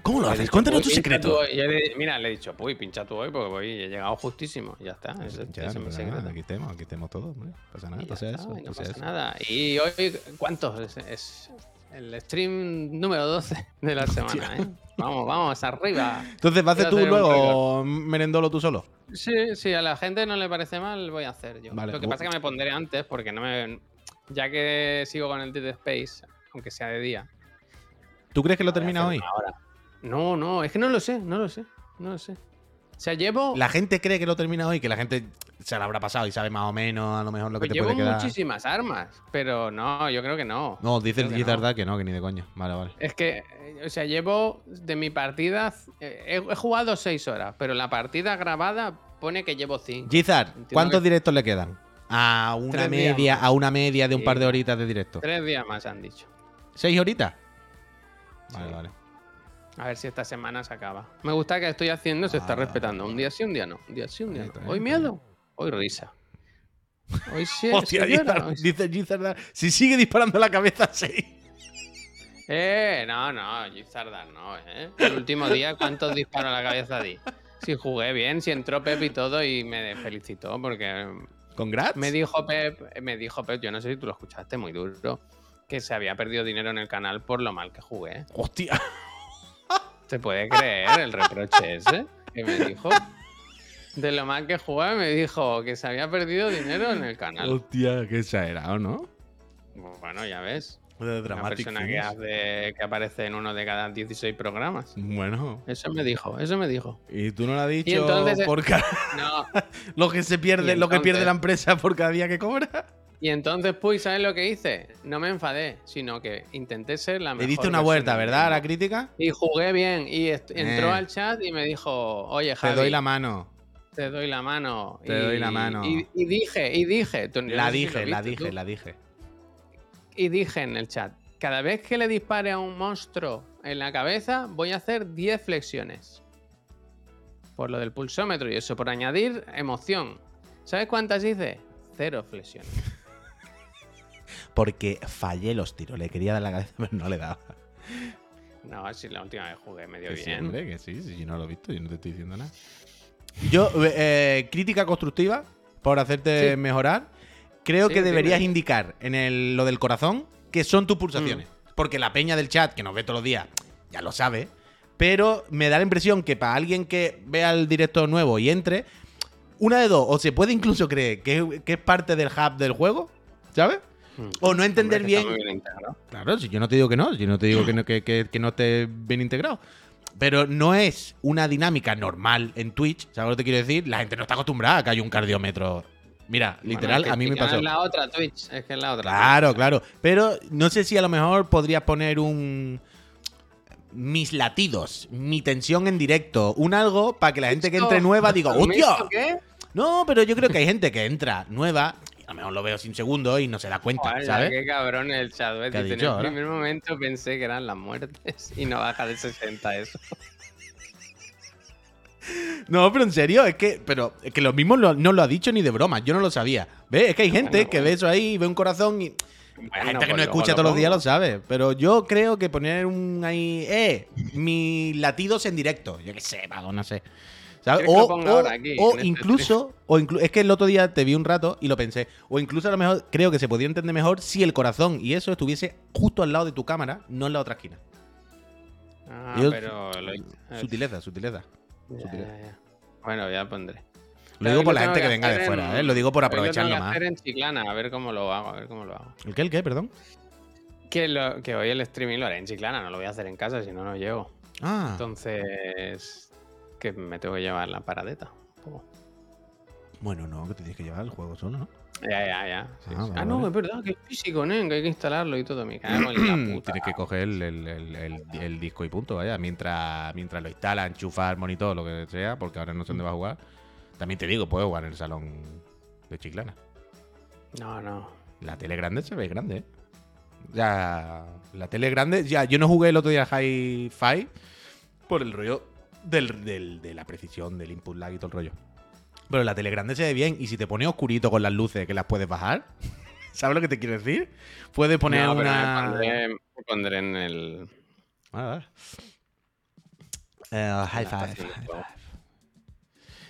¿Cómo lo Le haces? dicho, Cuéntanos "Puy, tu secreto. tú hoy". Y le- mira, le he dicho, uy, pincha tú hoy porque voy, he llegado justísimo. Ya está. Ese, Ya, ese es no mi pasa secreto. nada, aquí estemos, aquí estemos todos. No pasa nada, pasa está, eso. no pasa eso. nada. Y hoy, ¿cuántos? Es, es el stream número 12 de la semana, ¿eh? Vamos, vamos, arriba. Entonces, ¿vas a hacer tú luego merendolo tú solo? Sí, sí, a la gente no le parece mal, voy a hacer yo. Vale, Lo que pasa es que me pondré antes porque no me. Ya que sigo con el Dead Space, aunque sea de día. ¿Tú crees que lo termina hoy? una hora. No, no, es que no lo sé, no lo sé, no lo sé. O sea, llevo. La gente cree que lo termina hoy, que la gente se lo habrá pasado y sabe más o menos a lo mejor lo que pues te llevo puede quedar. muchísimas armas, pero no, yo creo que no. No, dice el que Gizard no. que no, que ni de coña. Vale, vale. Es que, o sea, llevo de mi partida. eh, He, jugado seis horas, pero la partida grabada pone que llevo cinco. Gizard, ¿cuántos que- directos le quedan? A una Tres media, a una media de un Sí. par de horitas de directo. Tres días más han dicho. ¿Seis horitas? Vale, Sí. vale. A ver si esta semana se acaba. Me gusta que estoy haciendo, se está Ah. respetando. Un día sí, un día no. Un día sí, un día no. Hoy miedo, hoy risa. Hoy sí. Hostia, sí. dice Gizard, si sigue disparando la cabeza, seis. Eh, no, no, Gizardar no, ¿eh? El último día, ¿cuántos disparos a la cabeza di? Si jugué bien, si entró Pep y todo y me felicitó porque ¿Congrats? me dijo Pep, me dijo Pep, yo no sé si tú lo escuchaste muy duro, que se había perdido dinero en el canal por lo mal que jugué. Hostia. ¿Se puede creer el reproche ese que me dijo? De lo mal que jugué, me dijo que se había perdido dinero en el canal. Hostia, qué exagerado, ¿no? Bueno, ya ves. De Una persona que, hace, que aparece en uno de cada 16 programas. Bueno. Eso me dijo, eso me dijo. Y tú no lo has dicho entonces, por cada- No. lo que se pierde, lo que pierde la empresa por cada día que cobra. Y entonces, pues, ¿sabes lo que hice? No me enfadé, sino que intenté ser la Le mejor. diste una vuelta, ¿verdad? A la crítica. Y jugué bien. Y est- entró Eh. al chat y me dijo, oye, Te Javi, doy la mano. te doy la mano. Te y, doy la mano. Y, y dije, y dije. tú- La no sé si dije, la viste dije, tú. la dije. Y dije en el chat, cada vez que le dispare a un monstruo en la cabeza, voy a hacer 10 flexiones. por lo del pulsómetro y eso, por añadir emoción. ¿Sabes cuántas hice? Cero flexiones. Porque fallé los tiros. Le quería dar la cabeza, pero no le daba. No, si la última vez jugué medio Que sí, bien. hombre, que sí, sí, yo no lo he visto, yo no te estoy diciendo nada. Yo, eh, crítica constructiva por hacerte Sí. mejorar. Creo Sí, que dime. deberías indicar en el- lo del corazón que son tus pulsaciones. Mm. Porque la peña del chat, que nos ve todos los días, ya lo sabe. Pero me da la impresión que para alguien que vea el directo nuevo y entre, una de dos, o se puede incluso creer que, que es parte del hub del juego, ¿sabes? O no entender bien. Claro, si yo no te digo que no, si no te digo que no, que, que- que no esté bien integrado. Pero no es una dinámica normal en Twitch, ¿sabes lo que te quiero decir? La gente no está acostumbrada a que haya un cardiómetro. Mira, Bueno, literal, es que a mí me pasó. Es la otra Twitch, es que es la otra. Claro, claro. Pero no sé si a lo mejor podrías poner un. Mis latidos, mi tensión en directo, un algo para que la gente que entre nueva diga, ¿Un ¡hostia! qué? No, pero yo creo que hay gente que entra nueva, a lo mejor lo veo sin segundo y no se da cuenta, ¿sabes? Qué cabrón el chat. ¿ves? ¿Qué ha Dice, en el primer momento pensé que eran las muertes y no baja de 60 eso. No, pero en serio, es que, pero es que lo mismo lo- no lo ha dicho ni de broma, yo no lo sabía. ¿Ves? Es que hay gente Bueno, que bueno. ve eso ahí, ve un corazón y. La gente que pues no escucha todos los días lo sabe. Pero yo creo que poner un ahí. ¡Eh! Mis latidos en directo. Yo qué sé, vago, no sé. ¿Sabes? ¿Quieres que O, aquí, este incluso. O inclu- es que el otro día te vi un rato y lo pensé. O incluso a lo mejor creo que se podría entender mejor si el corazón y eso estuviese justo al lado de tu cámara, no en la otra esquina. Ah, Yo- pero lo hice. Sutileza, sutileza. Ya, sutileza. ya, ya. Bueno, ya pondré. Lo digo por la gente que que venga de fuera, en- ¿eh? Lo digo por aprovecharlo más. hacer en Chiclana, a ver cómo lo hago, a ver cómo lo hago. ¿El qué? ¿El qué? Perdón. Que, lo, que hoy el streaming lo haré en Chiclana, no lo voy a hacer en casa, si no, no llego. Ah. Entonces, que me tengo que llevar la paradeta. un poco. Bueno, no, que te tienes que llevar el juego solo, ¿no? Ya, ya, ya. sí, Ah, sí. vale, Ah, no, vale. es verdad, que es físico, ¿no? Que hay que instalarlo y todo. Me cago en la puta. Tienes que coger el, el- el- disco y punto, vaya. Mientras, mientras lo instala, enchufa el monitor, lo que sea, porque ahora no sé dónde va a jugar. También te digo, puedes jugar en el salón de Chiclana. No, no. La tele grande se ve grande, ¿eh? Ya, la tele grande, ya, yo no jugué el otro día Hi-Fi por el rollo del, del- de la precisión, del input lag y todo el rollo. Pero la tele grande se ve bien y si te pone oscurito con las luces que las puedes bajar, ¿sabes lo que te quiero decir? Puedes poner No, una... pondré, me pondré en el. Ah, vale. Eh, high five.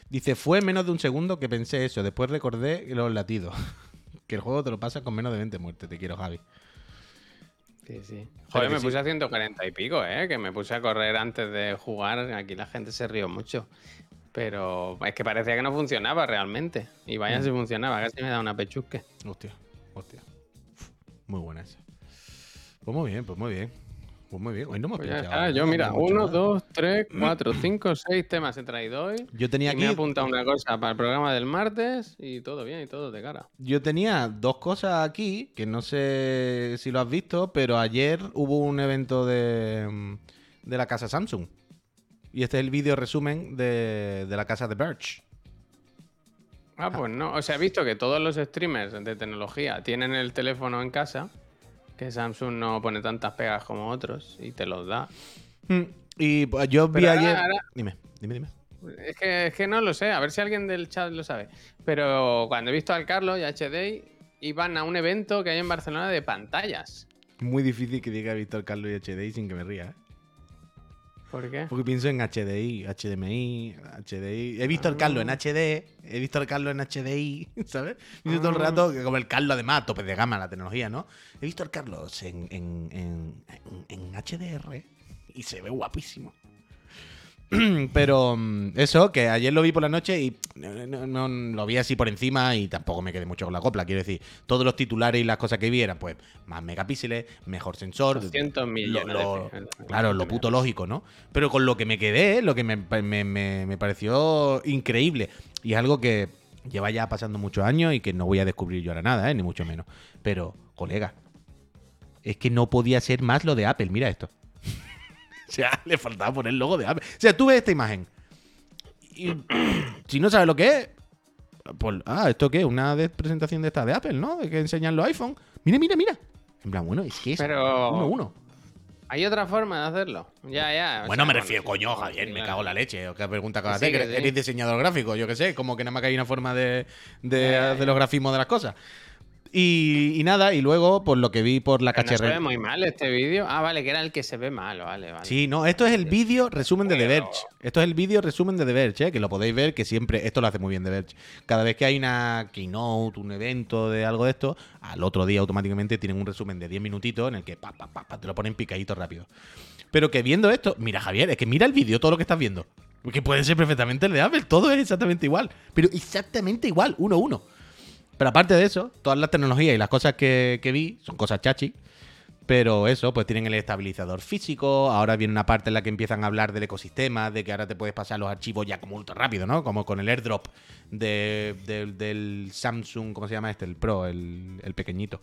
Dice, fue menos de un segundo que pensé eso. Después recordé los latidos. que el juego te lo pasa con menos de 20 muertes. Te quiero, Javi. Sí, sí. Joder, me sí. puse a 140 y pico, ¿eh? Que me puse a correr antes de jugar. Aquí la gente se rió mucho. Pero es que parecía que no funcionaba realmente. Y vaya Mm. si funcionaba, casi me da una pechusque. Hostia, hostia. Muy buena esa. Pues muy bien, pues muy bien. Pues muy bien. Hoy no hemos Pues pinchado. nada, Yo, mira, uno, dos, tres, cuatro, cinco, seis temas he traído hoy. Yo tenía Y me he aquí. apuntado una cosa para el programa del martes y todo bien y todo de cara. Yo tenía dos cosas aquí que no sé si lo has visto, pero ayer hubo un evento de, mm, de la casa Samsung. Y este es el vídeo resumen de, de la casa de Birch. Ah, pues no. O sea, he visto que todos los streamers de tecnología tienen el teléfono en casa, que Samsung no pone tantas pegas como otros y te los da. Mm, Y pues, yo vi Pero ayer. ahora- Dime, dime, dime. Es que, es que no lo sé, a ver si alguien del chat lo sabe. Pero cuando he visto al Carlos y a HD, iban a un evento que hay en Barcelona de pantallas. Muy difícil que diga Víctor Carlos y HDI sin que me ría, ¿eh? ¿Por qué? Porque pienso en HDI, HDMI, HDI. He visto al Carlos en HD, he visto al Carlos en HDI, ¿sabes? Pienso todo el Ah. rato, que como el Carlos además, tope de gama la tecnología, ¿no? He visto al Carlos en, en, en, en- en HDR y se ve guapísimo. Pero mm, eso, que ayer lo vi por la noche y no, no- no- lo vi así por encima y tampoco me quedé mucho con la copla. Quiero decir, todos los titulares y las cosas que vi eran, pues, más megapíxeles, mejor sensor. 200 lo- millones lo- claro, lo puto lógico, ¿no? Pero con lo que me quedé, lo que me, me- me- me pareció increíble. Y es algo que lleva ya pasando muchos años y que no voy a descubrir yo ahora nada, ¿eh? ni mucho menos. Pero, colega, es que no podía ser más lo de Apple. Mira esto. o sea, le faltaba poner el logo de Apple. O sea, tú ves esta imagen. Y si no sabes lo que es, pues, ah, ¿esto qué? Una de- presentación de esta de Apple, ¿no? De que enseñan los iPhone. Mira, mira, mira. En plan, bueno, es que es Pero- uno. Hay otra forma de hacerlo. Ya, ya. Bueno, sea, me refiero, coño, sí, Javier, me cago en la leche. ¿O qué pregunta de sí, sí. ¿Eres diseñador gráfico? Yo qué sé, como que nada más que hay una forma de, de Eh. hacer los grafismos de las cosas. Y, y nada, y luego, por lo que vi por la Pero no se ve cacharrera. muy mal este vídeo. Ah, vale, que era el que se ve mal, vale, vale. Sí, no, esto es el vídeo resumen de The Verge. Esto es el vídeo resumen de The Verge, ¿eh? que lo podéis ver, que siempre, esto lo hace muy bien The Verge. Cada vez que hay una keynote, un evento de algo de esto, al otro día automáticamente tienen un resumen de 10 minutitos en el que pa, pa, pa, pa, te lo ponen picadito rápido. Pero que viendo esto, mira Javier, es que mira el vídeo, todo lo que estás viendo. Que puede ser perfectamente el de Apple, todo es exactamente igual. Pero exactamente igual, uno a uno. Pero aparte de eso, todas las tecnologías y las cosas que, vi son cosas chachi. Pero eso, pues tienen el estabilizador físico. Ahora viene una parte en la que empiezan a hablar del ecosistema, de que ahora te puedes pasar los archivos ya como ultra rápido, ¿no? Como con el airdrop de- del- Samsung, ¿cómo se llama este? El Pro, el, pequeñito.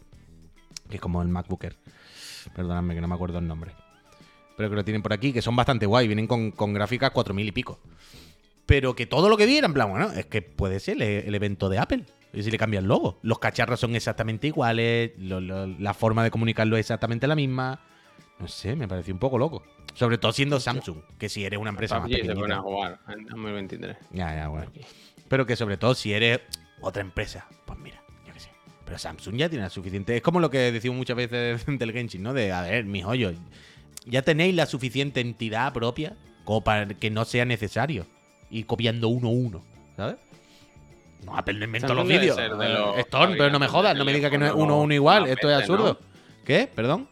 Que es como el MacBook Air. Perdóname que no me acuerdo el nombre. Pero que lo tienen por aquí, que son bastante guay. Vienen con, con gráficas 4000 y pico. Pero que todo lo que vi era en plan, bueno, es que puede ser el evento de Apple. Y si le cambia el logo. Los cacharros son exactamente iguales. lo- lo- la forma de comunicarlo es exactamente la misma. No sé, me pareció un poco loco. Sobre todo siendo Samsung, que si eres una empresa más PUBG se pequeñita. a jugar en 2023. Ya, ya, bueno. Pero que sobre todo si eres otra empresa, pues mira, yo qué sé. Pero Samsung ya tiene suficiente. Es como lo que decimos muchas veces del Genshin, ¿no? De, a ver, mis hoyos, ya tenéis la suficiente entidad propia como para que no sea necesario ir copiando uno a uno, ¿sabes? No, Apple no inventó los vídeos. de Eh, los Storm, pero no me jodas, no me digas que no es uno uno igual. Esto es absurdo. ¿Qué? ¿Perdón?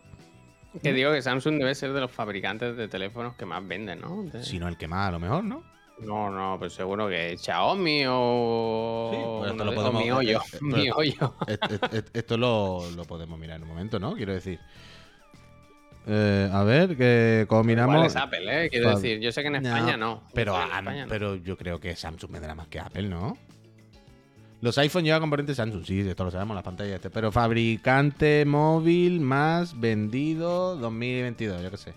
Que digo que Samsung debe ser de los fabricantes de teléfonos que más venden, ¿no? De- Si no el que más, a lo mejor, ¿no? No, no, pues seguro que Xiaomi o. Sí, pues esto lo de- podemos- mi hoyo. mi hoyo. Esto lo, lo podemos mirar en un momento, ¿no? Quiero decir. Eh, a ver, que como miramos. Igual es Apple, ¿eh? Quiero decir, yo sé que en España no. Pero, en a- España no. pero yo creo que Samsung vendrá más que Apple, ¿no? Los iPhone llevan componentes Samsung, sí, esto lo sabemos, las pantallas este. Pero fabricante móvil más vendido 2022, yo qué sé.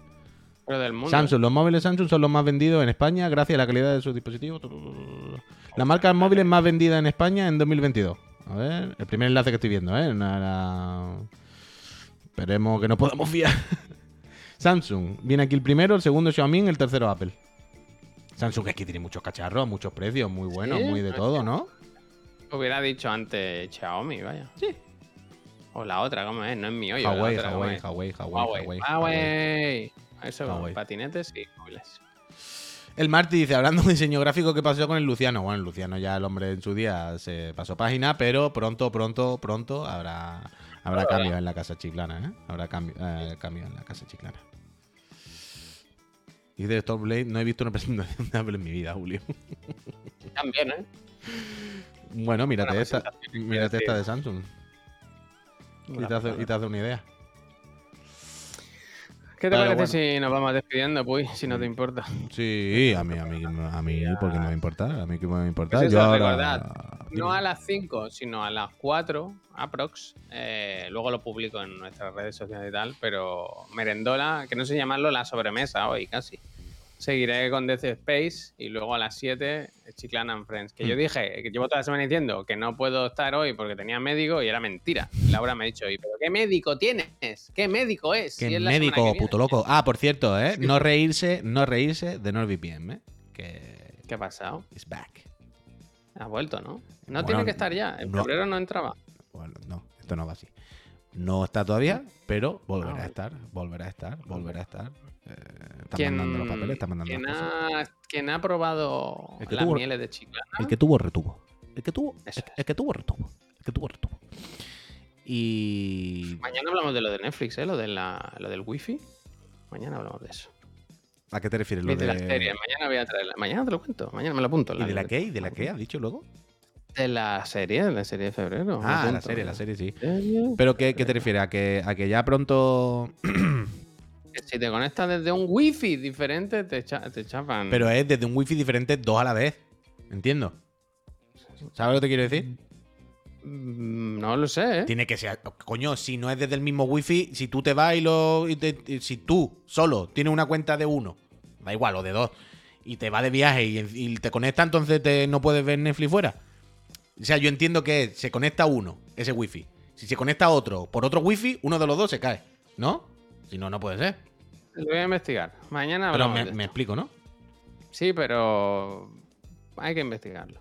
Pero del mundo. Samsung, los móviles Samsung son los más vendidos en España gracias a la calidad de sus dispositivos. La marca de móviles más vendida en España en 2022. A ver, el primer enlace que estoy viendo, ¿eh? Una- la- Esperemos que no podamos fiar. Samsung, viene aquí el primero, el segundo Xiaomi, el tercero Apple. Samsung es que tiene muchos cacharros, muchos precios, muy buenos, Sí, muy de todo, ¿no? Hubiera dicho antes Xiaomi, vaya. Sí. O la otra, ¿cómo es? No es mi hoyo. Huawei, otra, ¿cómo Huawei? Huawei, Huawei, Huawei. Eso, Huawei. patinetes y móviles. El Marty dice, hablando de diseño gráfico, ¿qué pasó con el Luciano? Bueno, el Luciano ya el hombre en su día se pasó página, pero pronto, pronto, pronto habrá, habrá cambio en la casa chiclana, ¿eh? Habrá cambio, eh, cambio en la casa chiclana. Y de Stormblade no he visto una presentación de Apple en mi vida, Julio. También, ¿eh? Bueno, mírate esta, mírate esta de Samsung. Y te, hace, pasada. y te hace una idea. ¿Qué te Pero parece bueno. si nos vamos despidiendo, Puy? Si no te importa. Sí, a mí, a mí, a mí, ¿por qué me va a importar? A mí qué me va a importar. Pues Yo eso, ahora... recordad, Dime. No a las 5, sino a las 4, aprox. Eh, luego lo publico en nuestras redes sociales y tal, pero merendola, que no sé llamarlo la sobremesa hoy casi. Seguiré con Death Space y luego a las 7 Chiclan and Friends. Que yo Mm. dije, que llevo toda la semana diciendo que no puedo estar hoy porque tenía médico y era mentira. Laura me ha dicho ¿pero qué médico tienes? ¿Qué médico es? Que Si es la médico, viene". puto loco. Ah, por cierto, ¿eh? No reírse, no reírse de NordVPN, ¿eh? Que ¿Qué ha pasado? is back. Ha vuelto, ¿no? No Bueno, tiene que estar ya. En no. febrero no entraba. Bueno, no, esto no va así. No está todavía, pero volverá Ah, a estar, volverá a estar, volverá a estar. Eh, está ¿Quién, mandando los papeles, está mandando quién ha, quién ha probado El que las tuvo- mieles de Chiclana? El que tuvo, retuvo. El que tuvo, el, el que tuvo, retuvo. El que tuvo, retuvo. Y... Mañana hablamos de lo de Netflix, ¿eh? Lo, de la, lo del wifi. Mañana hablamos de eso. ¿A qué te refieres? Lo de, de... las series. Mañana voy a traerla. Mañana te lo cuento. Mañana me lo apunto. ¿Y de la qué? ¿Y de la qué? ¿Has dicho luego? De la serie, de la serie de febrero. Ah, la serie, la serie, sí. Serie. ¿Pero qué, qué te refieres? ¿A que, a que ya pronto Que Si te conectas desde un wifi diferente, te, cha- te chapan. Pero es desde un wifi diferente dos a la vez. Entiendo. ¿Sabes lo que te quiero decir? Mm, No lo sé, ¿eh? Tiene que ser. Coño, si no es desde el mismo wifi, si tú te vas y lo. y te- y si tú solo tienes una cuenta de uno, da igual, o de dos, y te vas de viaje y, y te conecta, entonces te, no puedes ver Netflix fuera. O sea, yo entiendo que se conecta uno, ese wifi. Si se conecta otro por otro wifi, uno de los dos se cae. ¿No? Si no, no puede ser. Lo voy a investigar. Mañana Pero me, explico, ¿no? Sí, pero hay que investigarlo.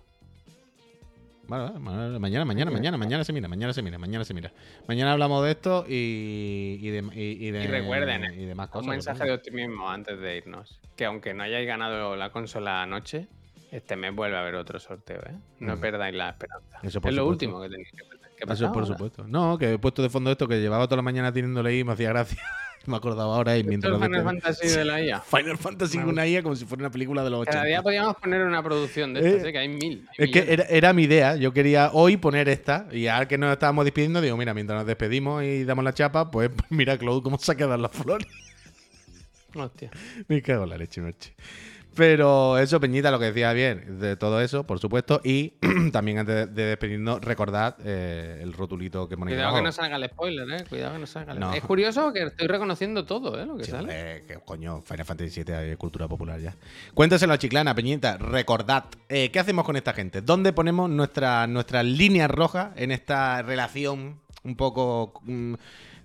Vale, vale, mañana, mañana, mañana, mañana, se mira, mañana se mira, mañana se mira. Mañana hablamos de esto y, y de, y, y de, recuerden, y de más cosas. Un mensaje de optimismo antes de irnos. Que aunque no hayáis ganado la consola anoche, este mes vuelve a haber otro sorteo, ¿eh? No Mm. perdáis la esperanza. Eso por es lo supuesto. último que tenéis que perder. ¿Qué Eso por supuesto. No, que he puesto de fondo esto que llevaba toda la mañana teniéndole y me hacía gracia. Me acordaba ahora y ¿Esto mientras es lo Final Fantasy de la IA. Final Fantasy con una IA como si fuera una película de los 80. Cada día podríamos poner una producción de Eh, estas, ¿eh? que hay mil. hay Es que millones. era, era mi idea. Yo quería hoy poner esta. Y ahora que nos estábamos despidiendo, digo, mira, mientras nos despedimos y damos la chapa, pues mira, Claude, cómo se quedan las flores. Hostia. Me cago en la leche, Merche. Pero eso, Peñita, lo que decía bien, de todo eso, por supuesto. Y también antes de, de despedirnos, recordad eh, el rotulito que ponéis Cuidado que no salga el spoiler, ¿eh? Cuidado que no salga el No. Es curioso que estoy reconociendo todo, ¿eh? Lo que Sí, sale. que coño, Final Fantasy VII es cultura popular ya. Cuéntaselo a Chiclana, Peñita, recordad, eh, ¿qué hacemos con esta gente? ¿Dónde ponemos nuestra- nuestras líneas rojas en esta relación un poco mm,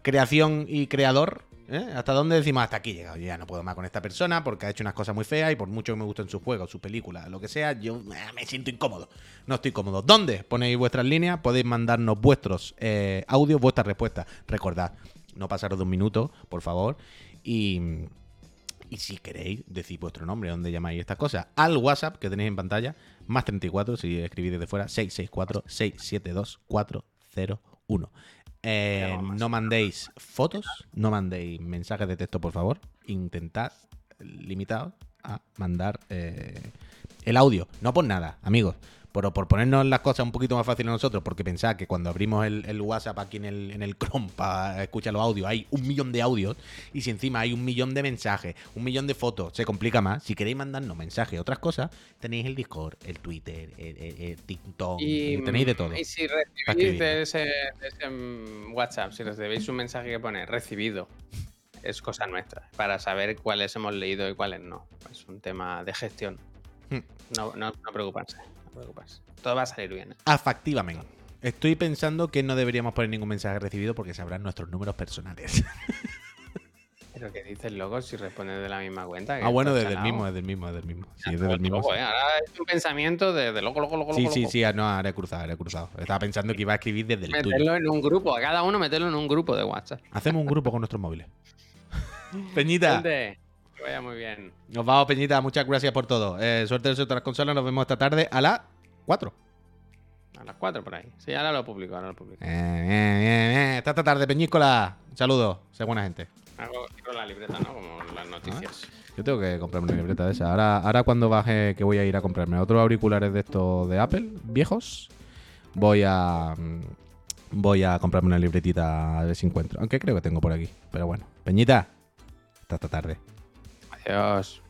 creación y creador? ¿Eh? ¿Hasta dónde decimos hasta aquí llegado? Yo ya no puedo más con esta persona porque ha hecho unas cosas muy feas y por mucho que me gusten sus juegos, sus películas, lo que sea, yo eh, me siento incómodo. No estoy cómodo. ¿Dónde ponéis vuestras líneas? Podéis mandarnos vuestros eh, audios, vuestras respuestas. Recordad, no pasaros de un minuto, por favor. Y, y si queréis, decid vuestro nombre, dónde llamáis estas cosas. Al WhatsApp que tenéis en pantalla, más 34, si escribís desde fuera, 664-672-401. Eh, no mandéis fotos, no mandéis mensajes de texto, por favor. Intentad, limitados, a mandar eh, el audio. No por nada, amigos. Pero por ponernos las cosas un poquito más fáciles a nosotros, porque pensad que cuando abrimos el, el WhatsApp aquí en el, en el Chrome para escuchar los audios, hay un millón de audios, y si encima hay un millón de mensajes, un millón de fotos, se complica más. Si queréis mandarnos mensajes, otras cosas, tenéis el Discord, el Twitter, el, TikTok, Y, tenéis de todo. Y si recibís de ese, de ese, WhatsApp, si recibís un mensaje que pone recibido, es cosa nuestra, para saber cuáles hemos leído y cuáles no. Es un tema de gestión. Hmm. No, no, no preocuparse, no preocuparse. Todo va a salir bien. ¿eh? Afectivamente. Estoy pensando que no deberíamos poner ningún mensaje recibido porque sabrán nuestros números personales. Pero que dices, loco, si respondes de la misma cuenta. ah, bueno, desde el mismo, desde el mismo, desde el mismo. Sí, Ya, desde el mismo. loco, sí. ¿eh? Ahora es un pensamiento de, de loco, loco, loco, Sí, loco, sí, loco. sí, ah, no, ahora he cruzado, ahora he cruzado. Estaba pensando que iba a escribir desde el tuyo. Meterlo en un grupo, a cada uno meterlo en un grupo de WhatsApp. Hacemos un grupo con nuestros móviles. Peñita, Gente, que vaya muy bien. nos vamos, Peñita. Muchas gracias por todo. Eh, suerte en otras consolas. Nos vemos esta tarde a las 4. A las 4 por ahí. Sí, ahora lo publico, ahora lo publico. Eh, eh, eh. Hasta esta tarde, Peñíscola. Un saludo. Sé buena gente. Hago la libreta, ¿no? Como las noticias. Yo tengo que comprarme una libreta de esa. Ahora, ahora cuando baje, que voy a ir a comprarme otros auriculares de estos de Apple, viejos, voy a. mm, Voy a comprarme una libretita a ver si encuentro. Aunque creo que tengo por aquí. Pero bueno. Peñita. Hasta esta tarde. Dios.